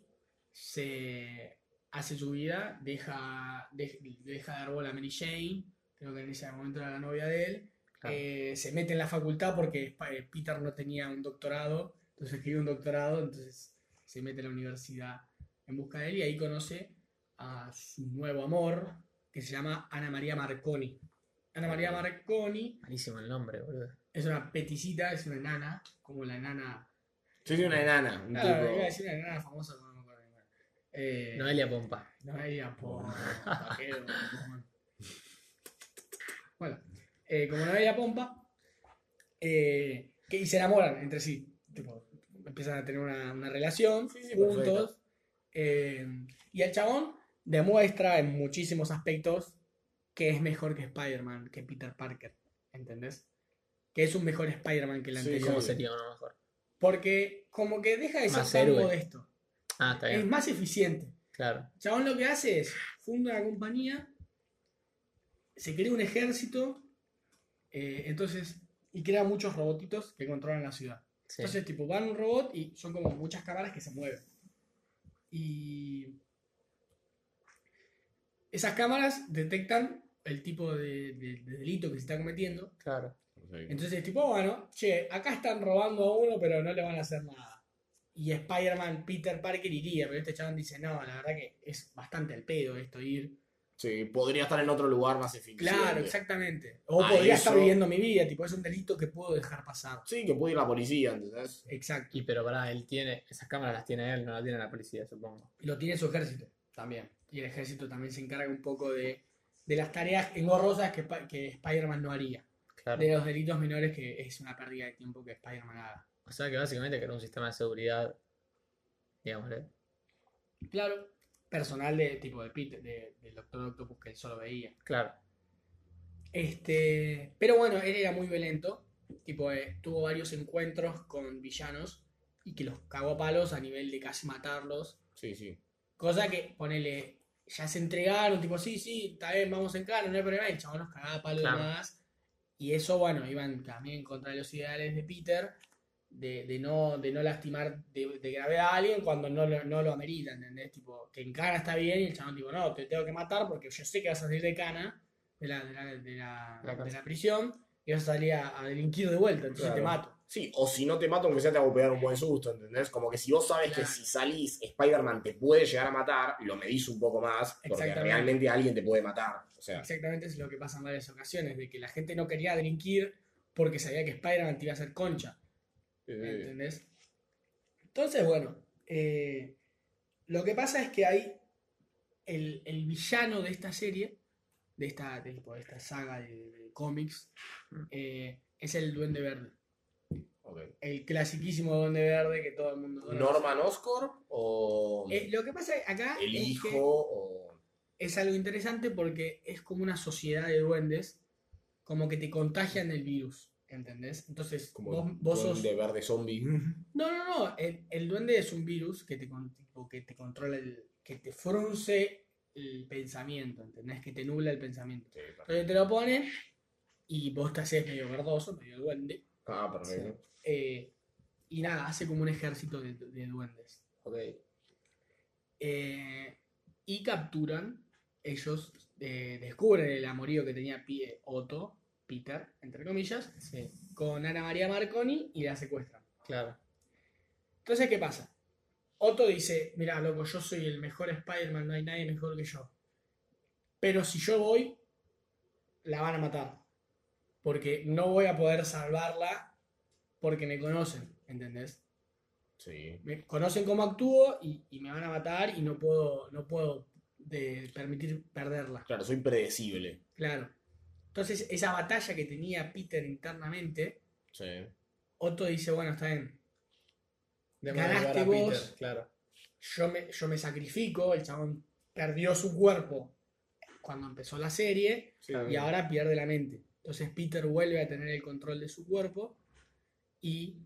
S2: se hace su vida, deja, de- deja de dar bola a Mary Jane, creo que en ese momento era la novia de él,
S1: Claro.
S2: eh, se mete en la facultad porque eh, Peter no tenía un doctorado, entonces quería un doctorado, entonces se mete a la universidad en busca de él y ahí conoce a su nuevo amor, que se llama Ana María Marconi. Ana María Marconi
S1: Malísimo el nombre, boludo.
S2: Es una peticita, es una enana, como la enana.
S3: Yo soy una enana, un tipo.
S2: iba a decir una enana famosa, pero no me acuerdo bien. Eh,
S1: Noelia Pompa.
S2: Noelia Pompa. vaquero, Pompa. Bueno, eh, como Noelia Pompa, eh, que, y se enamoran entre sí. Tipo, empiezan a tener una, una relación
S3: Sí, sí,
S2: juntos.
S3: perfecto.
S2: eh, y el chabón demuestra en muchísimos aspectos que es mejor que Spider-Man, que Peter Parker. ¿Entendés? Que es un mejor Spider-Man que el
S3: Sí,
S2: anterior.
S1: ¿Cómo
S3: Sí.
S1: sería uno mejor?
S2: Porque como que deja de ser
S1: Más
S2: tan
S1: héroe.
S2: modesto.
S1: Ah, está
S2: Es
S1: bien.
S2: más eficiente.
S1: Claro.
S2: Chabón lo que hace es funda una compañía, se crea un ejército, eh, entonces, y crea muchos robotitos que controlan la ciudad.
S1: Sí.
S2: Entonces, tipo, van un robot y son como muchas cámaras que se mueven. Y esas cámaras detectan el tipo de, de- de delito que se está cometiendo.
S1: Claro.
S2: Entonces, tipo, bueno, che, acá están robando a uno, pero no le van a hacer nada. Y Spider-Man, Peter Parker iría, pero este chabón dice, no, la verdad que es bastante al pedo esto ir.
S3: Sí, podría estar en otro lugar más eficiente.
S2: Claro, exactamente. O
S3: A
S2: podría
S3: eso-
S2: estar viviendo mi vida, tipo, es un delito que puedo dejar pasar.
S3: Sí, que puede ir la policía, ¿entendés?
S2: Exacto.
S1: Y pero pará, él tiene. Esas cámaras las tiene él, no las tiene la policía, supongo.
S2: Y lo tiene su ejército también. Y el ejército también se encarga un poco de, de las tareas engorrosas que, que Spider-Man no haría.
S1: Claro.
S2: De los delitos menores que es una pérdida de tiempo que Spider-Man haga.
S1: O sea que básicamente creó un sistema de seguridad. Digamos, ¿eh?
S2: Claro. Personal de tipo de Peter, de- del Doctor Octopus que él solo veía.
S1: Claro.
S2: Este, pero bueno, él era muy violento. Tipo, eh, tuvo varios encuentros con villanos y que los cagó a palos a nivel de casi matarlos.
S3: Sí, sí.
S2: Cosa que, ponele, ya se entregaron, tipo, sí, sí, está bien, vamos en cara, no hay problema. El chabón los cagaba a palos
S1: Claro.
S2: más. Y eso, bueno, iban también contra los ideales de Peter, de, de no, de no lastimar de, de gravedad a alguien cuando no lo, no lo amerita, ¿entendés? Tipo, que en cana está bien y el chabón, tipo, no, te tengo que matar porque yo sé que vas a salir de cana, de la, de la, de la,
S1: La
S2: de
S1: cárcel.
S2: la prisión, y vas a salir a, a delinquir de vuelta, entonces
S3: Claro.
S2: te mato.
S3: Sí, o si no te mato, aunque sea te hago pegar un buen susto, ¿entendés? Como que si vos sabes que si salís, Spider-Man te puede llegar a matar, lo medís un poco más, porque realmente alguien te puede matar. O sea,
S2: Exactamente es lo que pasa en varias ocasiones, de que la gente no quería delinquir porque sabía que Spider-Man te iba a hacer concha. ¿Entendés? Entonces, bueno, eh, lo que pasa es que hay el, el villano de esta serie, de esta, de, de esta saga de, de cómics,
S1: Mm.
S2: eh, es el Duende Verde. El clasiquísimo Duende Verde que todo el mundo conoce.
S3: ¿Norman Oscorp o
S2: Eh, lo que pasa acá
S3: el
S2: es
S3: hijo
S2: que
S3: o
S2: es algo interesante porque es como una sociedad de duendes, como que te contagian el virus, ¿entendés? Entonces,
S3: como
S2: vos, vos sos...
S3: duende verde zombie?
S2: No, no, no, el, el duende es un virus que te, con- tipo, que te controla, el, que te frunce el pensamiento, ¿entendés? Que te nubla el pensamiento.
S3: Sí.
S2: Entonces te lo ponen y vos te haces medio verdoso, medio duende.
S3: Ah, perfecto.
S2: Eh, y nada, hace como un ejército de, de duendes.
S1: Ok.
S2: Eh, y capturan, ellos eh, descubren el amorío que tenía Pie Otto, Peter, entre comillas,
S1: Sí,
S2: con Ana María Marconi y la secuestran.
S1: claro.
S2: Entonces, ¿qué pasa? Otto dice, mira, loco, yo soy el mejor Spider-Man, no hay nadie mejor que yo. Pero si yo voy, la van a matar. Porque no voy a poder salvarla porque me conocen, ¿entendés?
S3: Sí.
S2: me conocen cómo actúo y, y me van a matar y no puedo, no puedo de- permitir perderla.
S3: Claro, soy predecible.
S2: Claro. Entonces, esa batalla que tenía Peter internamente,
S3: Sí.
S2: Otto dice, bueno, está bien,
S1: Démosle
S2: Ganaste vos.
S1: Peter, claro.
S2: yo me, yo me sacrifico, el chabón perdió su cuerpo cuando empezó la serie
S3: Sí.
S2: y ahora pierde la mente. Entonces Peter vuelve a tener el control de su cuerpo y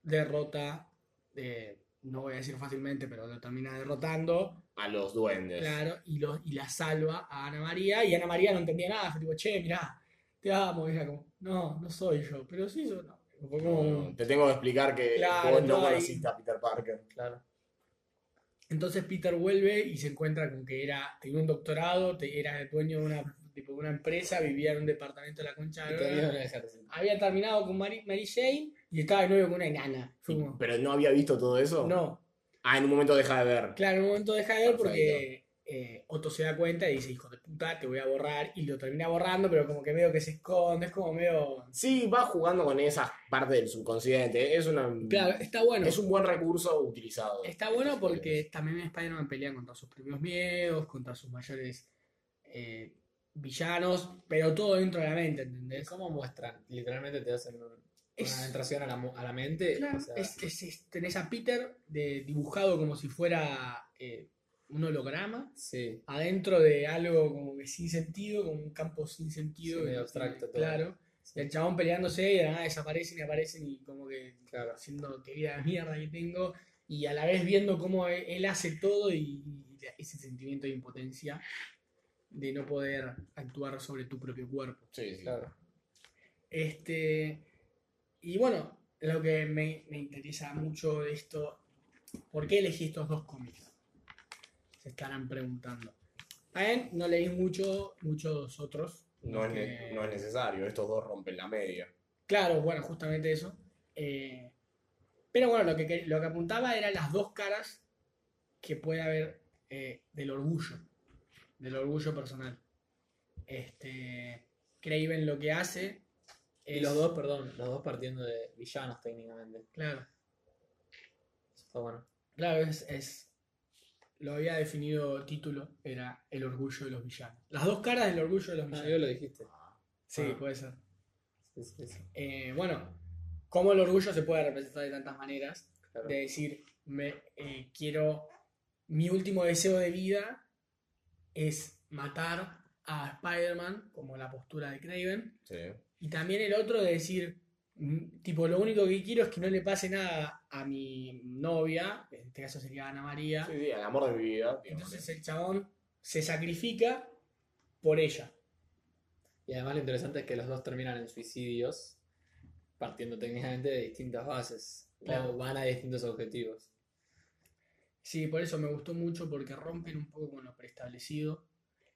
S2: derrota, eh, no voy a decir fácilmente, pero lo termina derrotando
S3: A los duendes.
S2: Claro, y, lo, y la salva a Ana María, y Ana María no entendía nada, fue tipo, che, mirá, te amo, y ella como, no, no soy yo, pero sí, yo no. Fue como-
S3: No, te tengo que explicar que
S2: Claro,
S3: vos no conociste a Peter Parker.
S1: Claro.
S2: Entonces Peter vuelve y se encuentra con que era, tenía un doctorado, te- era dueño de una, tipo, de una empresa, vivía en un departamento de la concha de la. Había terminado con Mary, Mary Jane y estaba de nuevo con una enana.
S3: Pero no había visto todo eso.
S2: no,
S3: Ah, en un momento deja de ver.
S2: Claro, en un momento deja de ver porque eh, Otto se da cuenta y dice, hijo de puta, te voy a borrar. Y lo termina borrando, pero como que medio que se esconde, es como medio...
S3: Sí, va jugando con esa parte del subconsciente. Es una.
S2: Claro, está bueno.
S3: Es un buen recurso utilizado.
S2: Está bueno porque también Spider-Man pelea contra sus propios miedos, contra sus mayores eh, villanos, pero todo dentro de la mente,
S1: ¿Y
S2: ¿entendés?
S1: cómo muestran? Literalmente te hacen un-
S2: Es-
S1: una entración a la, mu- a la mente.
S2: Claro,
S1: o sea,
S2: es- es- es- tenés a Peter de, dibujado como si fuera eh, un holograma.
S1: sí,
S2: adentro de algo como que sin sentido, como un campo sin sentido.
S1: Sí, medio
S2: que-
S1: abstracto todo.
S2: Claro.
S1: sí,
S2: el chabón peleándose y de nada desaparecen y aparecen y como que
S1: claro.
S2: haciendo que vida de mierda que tengo. Y a la vez viendo cómo él, él hace todo y, y ese sentimiento de impotencia de no poder actuar sobre tu propio cuerpo.
S3: Sí, sí.
S1: Claro.
S2: Este, y bueno, lo que me, me interesa mucho de esto, ¿por qué elegí estos dos cómics? Se estarán preguntando. También no leí mucho, muchos otros.
S3: No, es, no es necesario. Estos dos rompen la media.
S2: Claro, bueno, justamente eso. Eh, pero bueno, lo que, lo que apuntaba eran las dos caras que puede haber eh, del orgullo, del orgullo personal. Este, Craven lo que hace
S1: Y los dos, perdón, los dos partiendo de villanos técnicamente.
S2: Claro,
S1: Eso está bueno.
S2: claro, es, es- lo había definido título, era el orgullo de los villanos. Las dos caras del orgullo de los
S1: Ah,
S2: villanos.
S1: yo lo dijiste.
S2: Sí,
S1: ah.
S2: puede ser.
S1: Sí, sí, sí.
S2: Eh, bueno, cómo el orgullo se puede representar de tantas maneras.
S1: Claro.
S2: de decir, me, eh, quiero, mi último deseo de vida es matar a Spider-Man, como la postura de Craven,
S3: Sí.
S2: y también el otro de decir, mm, tipo, lo único que quiero es que no le pase nada a mi novia, en este caso sería Ana María,
S3: Sí, sí, el amor de mi vida. digamos.
S2: entonces el chabón se sacrifica por ella.
S1: Y además lo interesante es que los dos terminan en suicidios, partiendo técnicamente de distintas bases.
S2: Claro.
S1: O van a distintos objetivos.
S2: Sí, por eso me gustó mucho porque rompen un poco con lo preestablecido.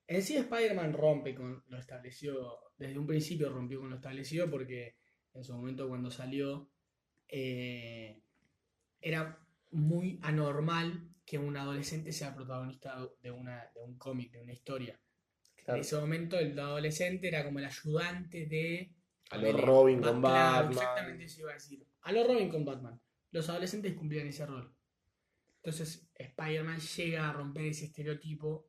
S2: En sí Spider-Man rompe con lo establecido, desde un principio rompió con lo establecido porque en su momento cuando salió eh, era muy anormal que un adolescente sea protagonista de, una, de un cómic, de una historia.
S1: Claro.
S2: En ese momento el adolescente era como el ayudante de...
S3: A lo
S2: de-
S3: Robin con Batman.
S2: exactamente eso iba a decir. A lo Robin con Batman. Los adolescentes cumplían ese rol. Entonces Spider-Man llega a romper ese estereotipo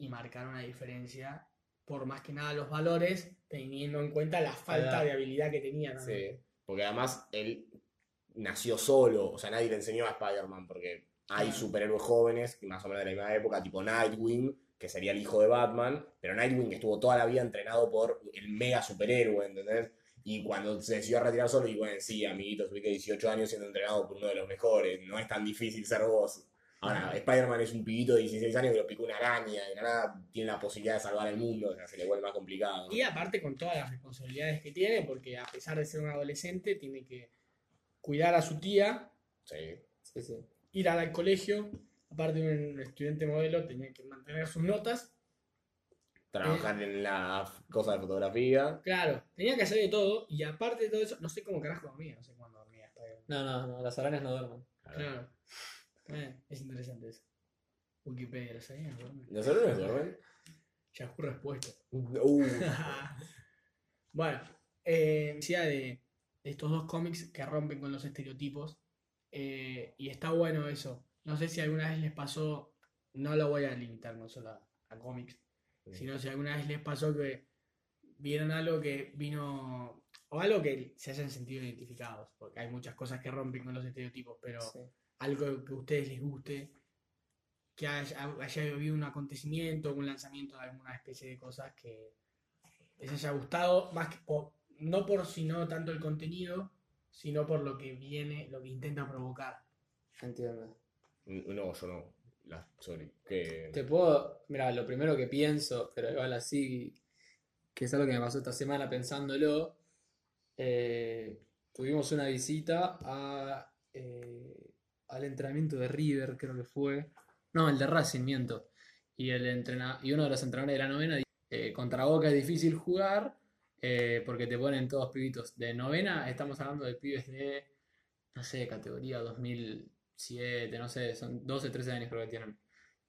S2: y marcar una diferencia, por más que nada los valores, teniendo en cuenta la falta de habilidad que tenía también.
S3: Sí. Porque además él nació solo, o sea, nadie le enseñó a Spider-Man, porque hay
S2: Claro.
S3: superhéroes jóvenes, más o menos de la misma época, tipo Nightwing, que sería el hijo de Batman, pero Nightwing estuvo toda la vida entrenado por el mega superhéroe, ¿entendés? Y cuando se decidió a retirar solo, y bueno, sí, amiguito, que 18 años siendo entrenado por uno de los mejores, no es tan difícil ser vos. Ahora, Spider-Man es un pibito de 16 años que lo picó una araña, y de nada tiene la posibilidad de salvar el mundo, o sea, se le vuelve más complicado.
S2: Y aparte con todas las responsabilidades que tiene, porque a pesar de ser un adolescente, tiene que cuidar a su tía,
S3: Sí.
S1: Sí, sí.
S2: ir al colegio, aparte de un estudiante modelo, tenía que mantener sus notas.
S3: Trabajar en la cosa de fotografía.
S2: Claro, tenía que hacer de todo, y aparte de todo eso, no sé cómo carajo dormía, no sé cuándo dormía Spider-Man.
S1: No, no, no, las arañas no duermen.
S2: Claro. Eh, es interesante eso. Wikipedia, ¿lo sabían?
S3: ¿Los héroes duermen?
S2: Yahoo respuesta.
S3: Uh,
S2: bueno, eh, decía de, de estos dos cómics que rompen con los estereotipos. eh, y está bueno eso. No sé si alguna vez les pasó, no lo voy a limitar no solo a, a cómics, sino si alguna vez les pasó que vieron algo que vino, o algo que se hayan sentido identificados, porque hay muchas cosas que rompen con los estereotipos, pero
S1: Sí.
S2: Algo que a ustedes les guste, que haya, haya habido un acontecimiento, un lanzamiento de alguna especie de cosas que les haya gustado, más que por- no por sino tanto el contenido, sino por lo que viene, lo que intenta provocar.
S1: Entiendo.
S3: no, yo no. La, sorry. Que...
S1: Te puedo, mira, lo primero que pienso, pero igual así, que es algo que me pasó esta semana pensándolo, eh, tuvimos una visita a, eh, al entrenamiento de River, creo que fue, no, el de Racing, miento, y, el y uno de los entrenadores de la novena dijo, eh, contra Boca es difícil jugar eh, porque te ponen todos pibitos de novena, estamos hablando de pibes de, no sé, categoría 2007, no sé, son 12, 13 años creo que tienen.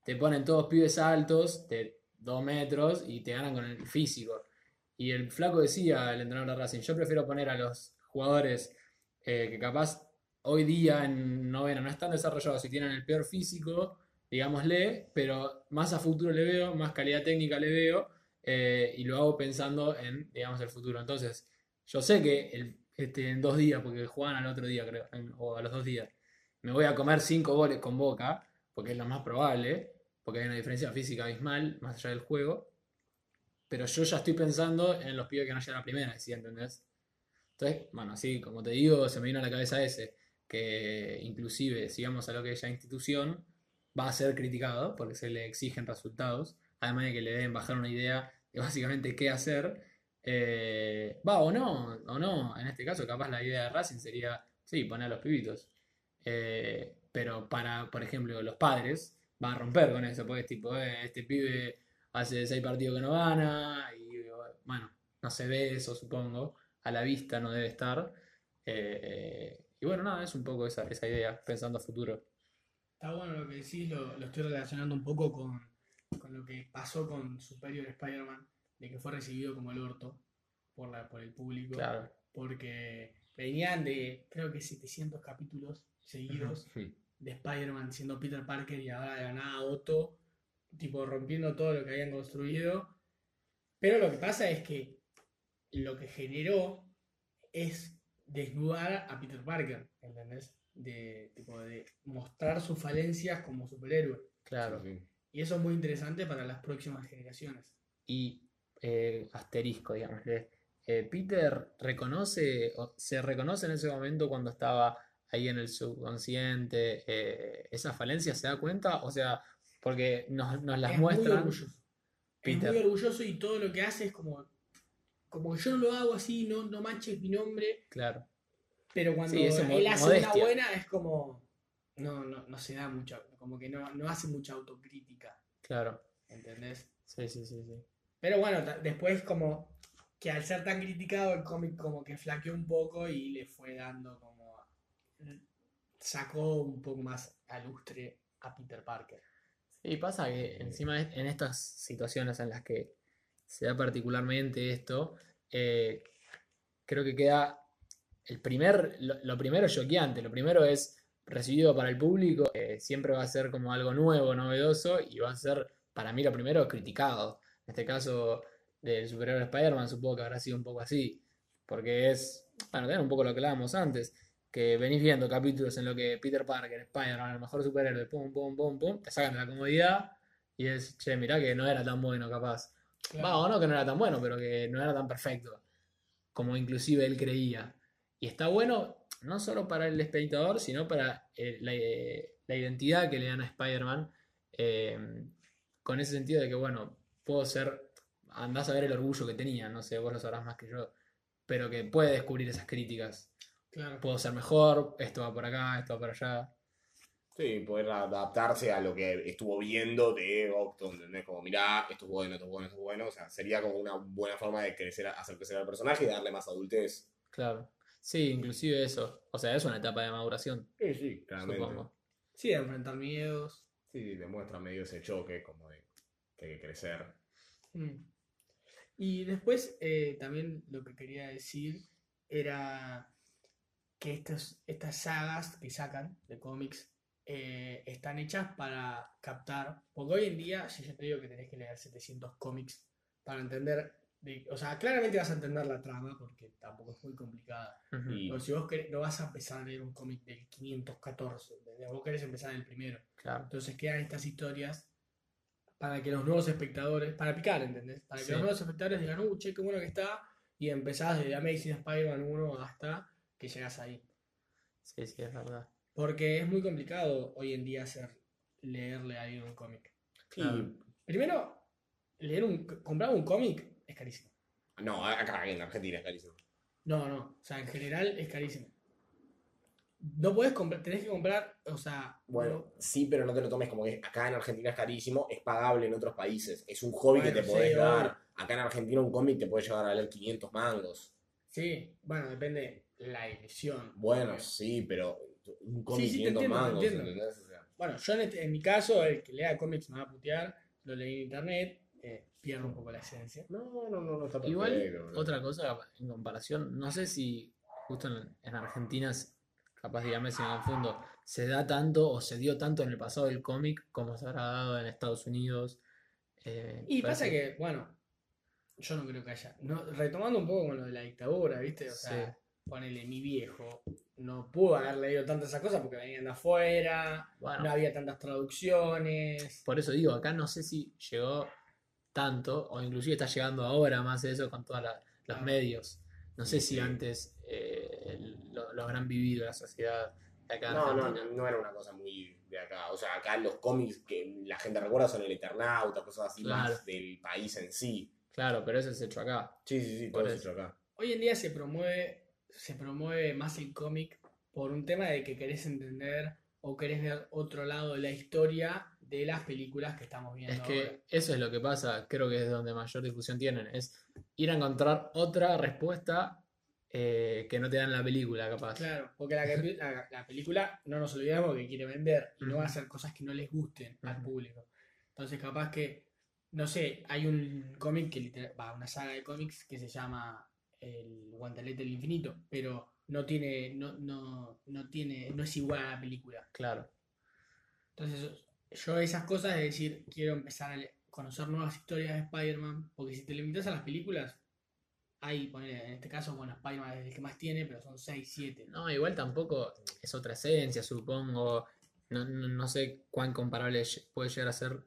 S1: Te ponen todos pibes altos de 2 metros y te ganan con el físico. Y el flaco decía, el entrenador de Racing, yo prefiero poner a los jugadores eh, que capaz hoy día en novena no están desarrollados y tienen el peor físico, digámosle, pero más a futuro le veo, más calidad técnica le veo, eh, y lo hago pensando en, digamos, el futuro. Entonces, yo sé que este, en dos días, porque juegan al otro día, creo, o a los dos días, me voy a comer cinco goles con Boca, porque es lo más probable, porque hay una diferencia física abismal, más allá del juego. Pero yo ya estoy pensando en los pibes que no llegan a la primera, ¿sí? ¿entendés? Entonces, bueno, sí, como te digo, se me vino a la cabeza ese, que inclusive, sigamos a lo que es la institución, va a ser criticado porque se le exigen resultados, además de que le deben bajar una idea de básicamente qué hacer. Eh, va o no, o no, en este caso capaz la idea de Racing sería, sí, poner a los pibitos. Eh, pero para, por ejemplo, los padres van a romper con eso, porque es tipo, eh, este pibe hace seis partidos que no gana, y bueno, no se ve eso, supongo, a la vista no debe estar. Y bueno, nada, es un poco esa, esa idea, pensando a futuro.
S2: Está bueno lo que decís, lo, lo estoy relacionando un poco con, con lo que pasó con Superior Spider-Man, de que fue recibido como el orto por, la, por el público,
S1: Claro,
S2: porque venían de, creo que 700 capítulos seguidos de Spider-Man siendo Peter Parker y ahora de la nada Otto, tipo rompiendo todo lo que habían construido. Pero lo que pasa es que lo que generó es desnudar a Peter Parker, ¿entendés? De, tipo, de mostrar sus falencias como superhéroe.
S1: claro.
S3: Sí.
S2: Y eso es muy interesante para las próximas generaciones.
S1: Y eh, asterisco, digamos. Peter reconoce, o se reconoce en ese momento cuando estaba ahí en el subconsciente, eh, esa falencia, ¿se da cuenta? O sea, porque nos, nos las
S2: es muy
S1: muestran.
S2: orgulloso. Es
S1: Peter.
S2: muy orgulloso y todo lo que hace es como, como yo no lo hago así, no, no manches mi nombre,
S1: Claro,
S2: pero cuando
S1: Sí,
S2: él hace
S1: modestia.
S2: una buena es como, no, no, no se da mucha, como que no, no hace mucha autocrítica,
S1: claro.
S2: ¿entendés?
S1: Sí, sí, sí, sí.
S2: Pero bueno, después como que al ser tan criticado el cómic como que flaqueó un poco y le fue dando como, sacó un poco más a lustre a Peter Parker.
S1: Y pasa que encima es- en estas situaciones en las que se da particularmente esto, eh, creo que queda el primer, lo, lo primero choqueante, lo primero es recibido para el público, siempre va a ser como algo nuevo, novedoso, y va a ser, para mí lo primero, criticado. En este caso del superhéroe Spider-Man supongo que habrá sido un poco así, porque es bueno, también un poco lo que hablábamos antes, que venís viendo capítulos en lo que Peter Parker, Spider-Man, el mejor superhéroe, pum, pum, pum, pum, te sacan de la comodidad y es, che, mirá que no era tan bueno capaz.
S2: Claro.
S1: Va, o no que no era tan bueno, pero que no era tan perfecto como inclusive él creía. Y está bueno no solo para el espectador, sino para eh, la, eh, la identidad que le dan a Spider-Man, eh, con ese sentido de que, bueno, puedo ser, andás a ver el orgullo que tenía, no sé, vos lo sabrás más que yo, pero que puede descubrir esas críticas.
S2: Claro.
S1: Puedo ser mejor, esto va por acá, esto va por allá.
S3: Sí, poder adaptarse a lo que estuvo viendo de Octo, ¿entendés? Como, mirá, esto es bueno, esto es bueno, esto es bueno. O sea, sería como una buena forma de crecer, hacer crecer al personaje y darle más adultez.
S1: Claro. Sí, inclusive eso. O sea, es una etapa de maduración,
S3: Sí, sí, claramente.
S1: supongo.
S2: Sí, de enfrentar miedos.
S3: Sí, demuestra medio ese choque, como de que hay que crecer.
S2: Mm. Y después eh, también lo que quería decir era que estos, estas sagas que sacan de cómics eh, están hechas para captar, porque hoy en día, si yo te digo que tenés que leer 700 cómics para entender, de- o sea, claramente vas a entender la trama porque tampoco es muy complicada. Pero si vos querés, no vas a empezar a leer un cómic del 514, ¿entendés? vos querés empezar del primero.
S1: Claro.
S2: Entonces quedan estas historias para que los nuevos espectadores, para picar, ¿entendés? Para que
S1: Sí.
S2: los nuevos espectadores digan, uh, che, qué bueno que está, y empezás desde Amazing Spider-Man 1 hasta que llegas ahí.
S1: Sí, sí, es verdad.
S2: Porque es muy complicado hoy en día hacer, leerle a alguien un cómic.
S1: Claro.
S2: Primero, leer un, comprar un cómic es carísimo.
S3: Y, no, acá en Argentina es carísimo.
S2: No, no, o sea, en general es carísimo. No puedes comprar, tenés que comprar, o sea,
S3: Bueno, sí, pero no te lo tomes como que acá en Argentina es carísimo, es pagable en otros países. Es un hobby que te podés
S2: sí,
S3: dar. Acá en Argentina un cómic te puede llegar a leer 500 mangos.
S2: sí, bueno, depende la edición.
S3: Bueno, sí, pero un cómic
S2: sí, te
S3: 500
S2: entiendo,
S3: mangos. O sea,
S2: Bueno, yo en, este- en mi caso, el que lea cómics me va a putear, lo leí en internet, eh, pierdo un poco la esencia.
S3: no, no, no, no está perfecto.
S1: Igual, otra cosa en comparación, no sé si justo en, en Argentina, capaz dígame si me confundo, se da tanto o se dio tanto en el pasado del cómic como se habrá dado en Estados Unidos. eh,
S2: Y pasa que, bueno, yo no creo que haya. No, retomando un poco con lo de la dictadura, ¿viste? O sea,
S1: Sí.
S2: Ponele mi viejo, no pudo haber leído tantas esas cosas porque venían de afuera,
S1: Bueno,
S2: no había tantas traducciones.
S1: por eso digo, acá no sé si llegó tanto, o inclusive está llegando ahora más eso con todos los
S2: Claro.
S1: medios. No sé si antes eh, lo, lo habrán vivido la sociedad de acá
S3: No, no, no, no era una cosa muy de acá. O sea, acá los cómics que la gente recuerda son el Eternauta, cosas así
S1: Claro.
S3: más del país en sí.
S1: Claro, pero eso es hecho acá.
S3: Sí, sí, sí, todo
S1: eso.
S3: eso acá.
S2: Hoy en día se promueve, se promueve más el cómic por un tema de que querés entender o querés ver otro lado de la historia de las películas que estamos viendo
S1: Es
S2: ahora.
S1: que eso es lo que pasa, creo que es donde mayor difusión tienen, es ir a encontrar otra respuesta eh, que no te dan la película, capaz.
S2: Claro, porque la, la- la película, no nos olvidemos que quiere vender y no va a hacer cosas que no les gusten al público. Entonces, capaz que, no sé, hay un cómic que literal, va, una saga de cómics que se llama El Guantelete del Infinito, pero no tiene, no, no, no tiene, no es igual a la película.
S1: Claro.
S2: Entonces, yo esas cosas de decir, quiero empezar a conocer nuevas historias de Spider-Man, porque si te limitas a las películas, hay, ponele, en este caso, bueno, Spider-Man es el que más tiene, pero son 6, 7.
S1: No, igual tampoco es otra esencia, supongo. No, no, no sé cuán comparable puede llegar a ser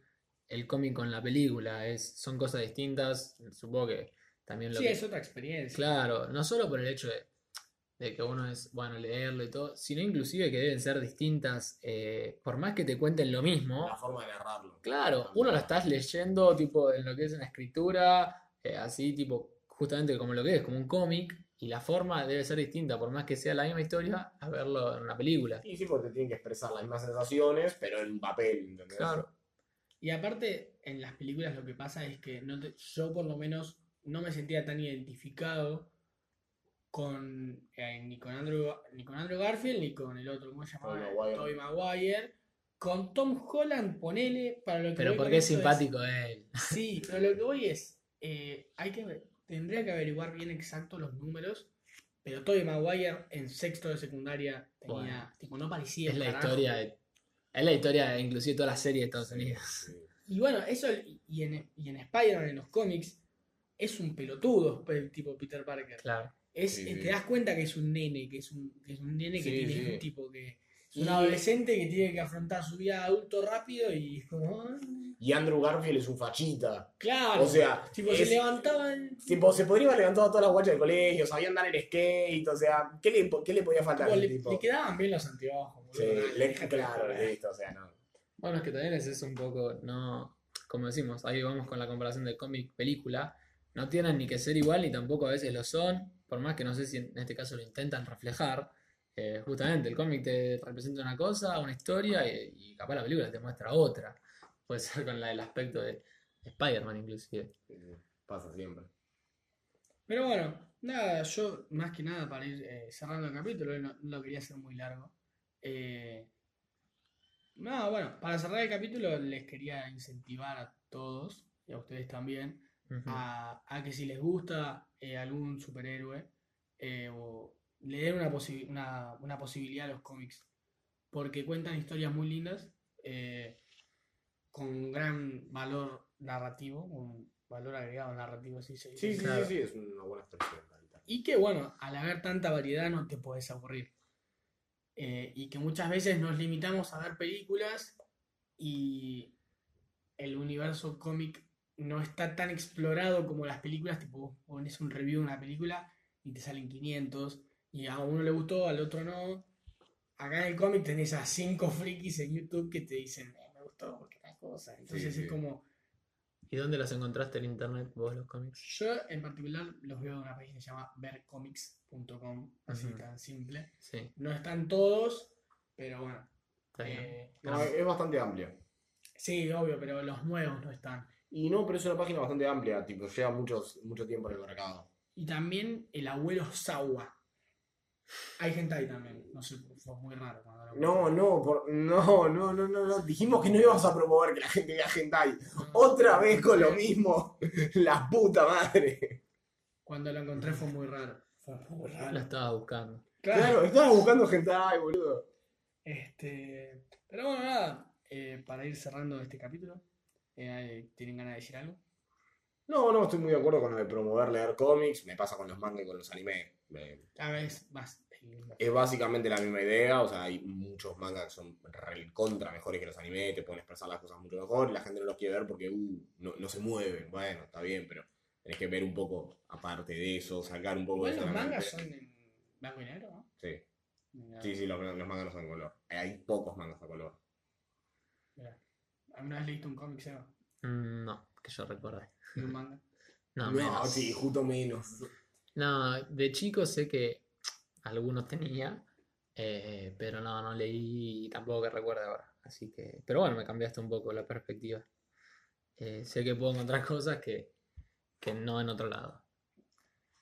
S1: el cómic con la película. Es, son cosas distintas, supongo que también lo
S2: Sí,
S1: que...
S2: es otra experiencia.
S1: Claro, no solo por el hecho de, de que uno es, bueno, leerlo y todo, sino inclusive que deben ser distintas, eh, por más que te cuenten lo mismo.
S3: La forma de narrarlo.
S1: Claro, uno lo estás leyendo tipo en lo que es una escritura, eh, así tipo justamente como lo que es, como un cómic, y la forma debe ser distinta, por más que sea la misma historia, a verlo en una película.
S3: Y sí, porque te tienen que expresar las mismas sensaciones, pero en papel, ¿entendés?
S1: Claro,
S2: Y aparte, en las películas lo que pasa es que no te- yo por lo menos no me sentía tan identificado con eh, ni con Andrew ni con Andrew Garfield ni con el otro, ¿cómo se llamaba?
S3: Tobey Maguire.
S2: Tobey Maguire. Con Tom Holland, ponele, para lo que
S1: pero
S2: voy
S1: porque es simpático él.
S2: Sí, pero lo que voy es, eh, hay que ver- tendría que averiguar bien exacto los números, pero Tobey Maguire en sexto de secundaria tenía,
S1: Bueno.
S2: tipo, no parecía
S1: Es la
S2: carajo.
S1: historia de, es la historia de inclusive toda la serie de Estados Unidos.
S3: Sí.
S2: Y bueno, eso, y en, y en Spider-Man, en los cómics, es un pelotudo el tipo Peter Parker.
S1: Claro.
S2: es,
S3: Sí,
S2: eh, te das cuenta que es un nene, que es un, que es un nene que
S3: Sí,
S2: tiene
S3: sí.
S2: un tipo que es un adolescente que tiene que afrontar su vida de adulto rápido y es como, ah,
S3: Y Andrew Garfield es un fachita.
S2: claro,
S3: O sea,
S2: tipo,
S3: es-
S2: se levantaban,
S3: tipo, se podría haber levantado a todas las guachas del colegio, sabía andar en skate, o sea, ¿qué le, qué le podía faltar?
S2: tipo,
S3: a
S2: le,
S3: tipo?
S2: le quedaban bien los anteojos, boludo,
S3: Sí, le- claro, listo, o sea, no.
S1: Bueno, es que también es eso un poco, no, como decimos, ahí vamos con la comparación de cómic película, no tienen ni que ser igual ni tampoco a veces lo son, por más que no sé si en este caso lo intentan reflejar, eh, justamente el cómic te representa una cosa, una historia y, y capaz la película te muestra otra, puede ser con la, el aspecto de Spider-Man inclusive.
S3: Eh, Pasa siempre.
S2: Pero bueno, nada, yo más que nada para ir eh, cerrando el capítulo, no, no lo quería hacer muy largo. Eh, no, bueno, para cerrar el capítulo les quería incentivar a todos, y a ustedes también, A, a que si les gusta eh, algún superhéroe, eh, o le den una, posi- una, una posibilidad a los cómics, porque cuentan historias muy lindas, eh, con gran valor narrativo, un valor agregado narrativo, así se dice.
S3: Sí, sí,
S1: Claro.
S3: sí, sí, es una buena expresión.
S2: Y que bueno, al haber tanta variedad no te puedes aburrir. Eh, y que muchas veces nos limitamos a ver películas y el universo cómic no está tan explorado como las películas, tipo vos pones un review de una película y te salen 500 y a uno le gustó, al otro no. Acá en el cómic tenés a 5 frikis en YouTube que te dicen, "Eh, me gustó porque tal cosa. Entonces
S3: Sí,
S2: es
S3: sí.
S2: como,
S1: ¿Y dónde los encontraste en internet vos los cómics?
S2: yo en particular los veo de una página que se llama vercomics.com, así tan simple.
S1: Sí,
S2: No están todos, pero bueno.
S1: está bien.
S2: eh,
S3: No, es bastante amplia.
S2: sí, obvio, pero los nuevos no están.
S3: Y no, pero es una página bastante amplia, tipo, lleva muchos, mucho tiempo en el mercado.
S2: Y también el abuelo Sawa. Hay gente ahí también. No sé, fue muy raro. cuando lo
S3: No, no, por- no, no, no, no, no. Dijimos que no íbamos a promover que la gente vea hentai.
S2: No,
S3: Otra vez con lo mismo. La puta madre.
S2: Cuando lo encontré fue muy raro. Fue muy
S1: La
S2: raro.
S1: estaba buscando.
S2: Claro.
S3: Claro, estaba buscando hentai, boludo.
S2: Este, pero bueno, nada. eh, para ir cerrando este capítulo, eh, ¿tienen ganas de decir algo?
S3: No, no, estoy muy de acuerdo con lo de promover leer cómics. Me pasa con los mangas y con los animes. Me-
S2: Cada vez más.
S3: Es básicamente la misma idea, o sea, hay muchos mangas que son re contra mejores que los animes, te pueden expresar las cosas mucho mejor, y la gente no los quiere ver porque uh, no, no se mueven. Bueno, está bien, pero tenés que ver un poco aparte de eso, sacar un poco
S2: Igual
S3: de
S2: los
S3: eso. de la
S2: mangas son en blanco y negro, ¿no?
S3: Sí, sí, sí, los, los mangas no son en color. Hay pocos mangas a color.
S2: ¿Alguna vez leíste un cómic, Seba?
S1: Mm, No, que yo recuerde.
S2: De un manga.
S1: No,
S3: No,
S1: menos.
S3: sí, justo menos.
S1: No, de chico sé que algunos tenía, eh, pero no, no leí tampoco que recuerde ahora. Así que, pero bueno, me cambiaste un poco la perspectiva. Eh, sé que puedo encontrar cosas que, que no en otro lado.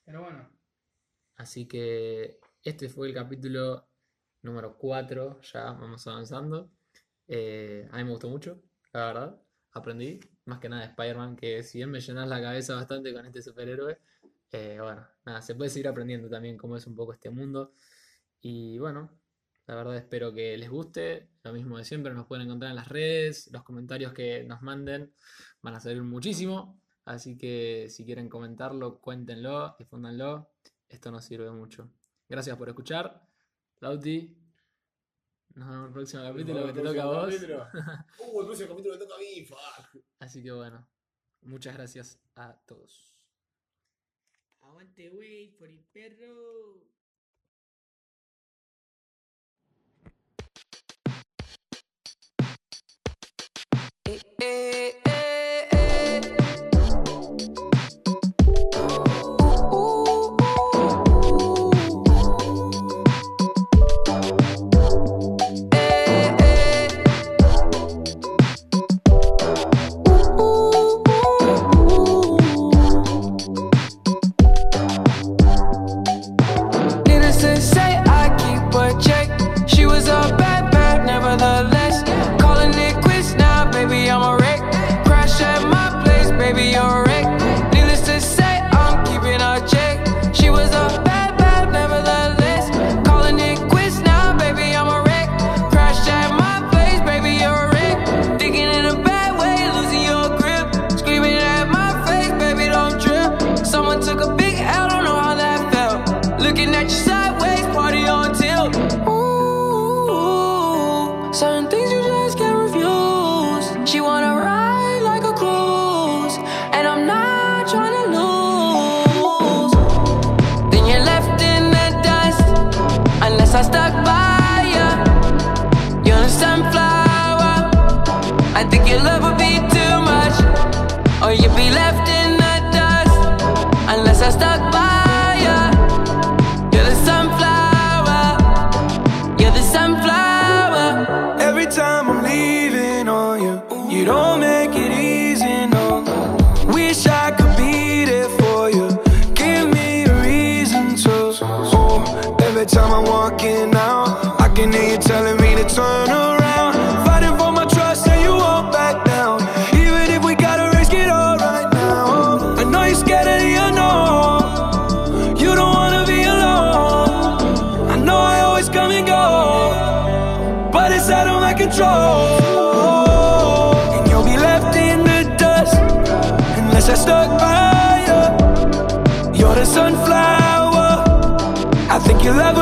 S2: Pero bueno,
S1: Así que este fue el capítulo número 4, ya vamos avanzando. Eh, a mí me gustó mucho, la verdad. Aprendí, más que nada de Spider-Man, que si bien me llenas la cabeza bastante con este superhéroe, eh, bueno, nada, se puede seguir aprendiendo también cómo es un poco este mundo. Y bueno, la verdad espero que les guste. Lo mismo de siempre, nos pueden encontrar en las redes, los comentarios que nos manden van a servir muchísimo. Así que si quieren comentarlo, cuéntenlo, difúndanlo. Esto nos sirve mucho. Gracias por escuchar. Lauti. Nos vemos en el próximo capítulo que te toca a vos.
S3: Uh, el próximo capítulo me toca a mí, fuck.
S1: Así que bueno, muchas gracias a todos.
S2: aguante, wey, por el perro.
S4: Needless your love would be too much. Or you'd be left in the dust. Unless I stuck by you. You're the sunflower. You're the sunflower.
S5: Every time I'm leaving on you, you don't make it easy, no. Wish I could be there for you. Give me a reason to. Oh, every time I'm walking out, I can hear you telling me to turn around. Your love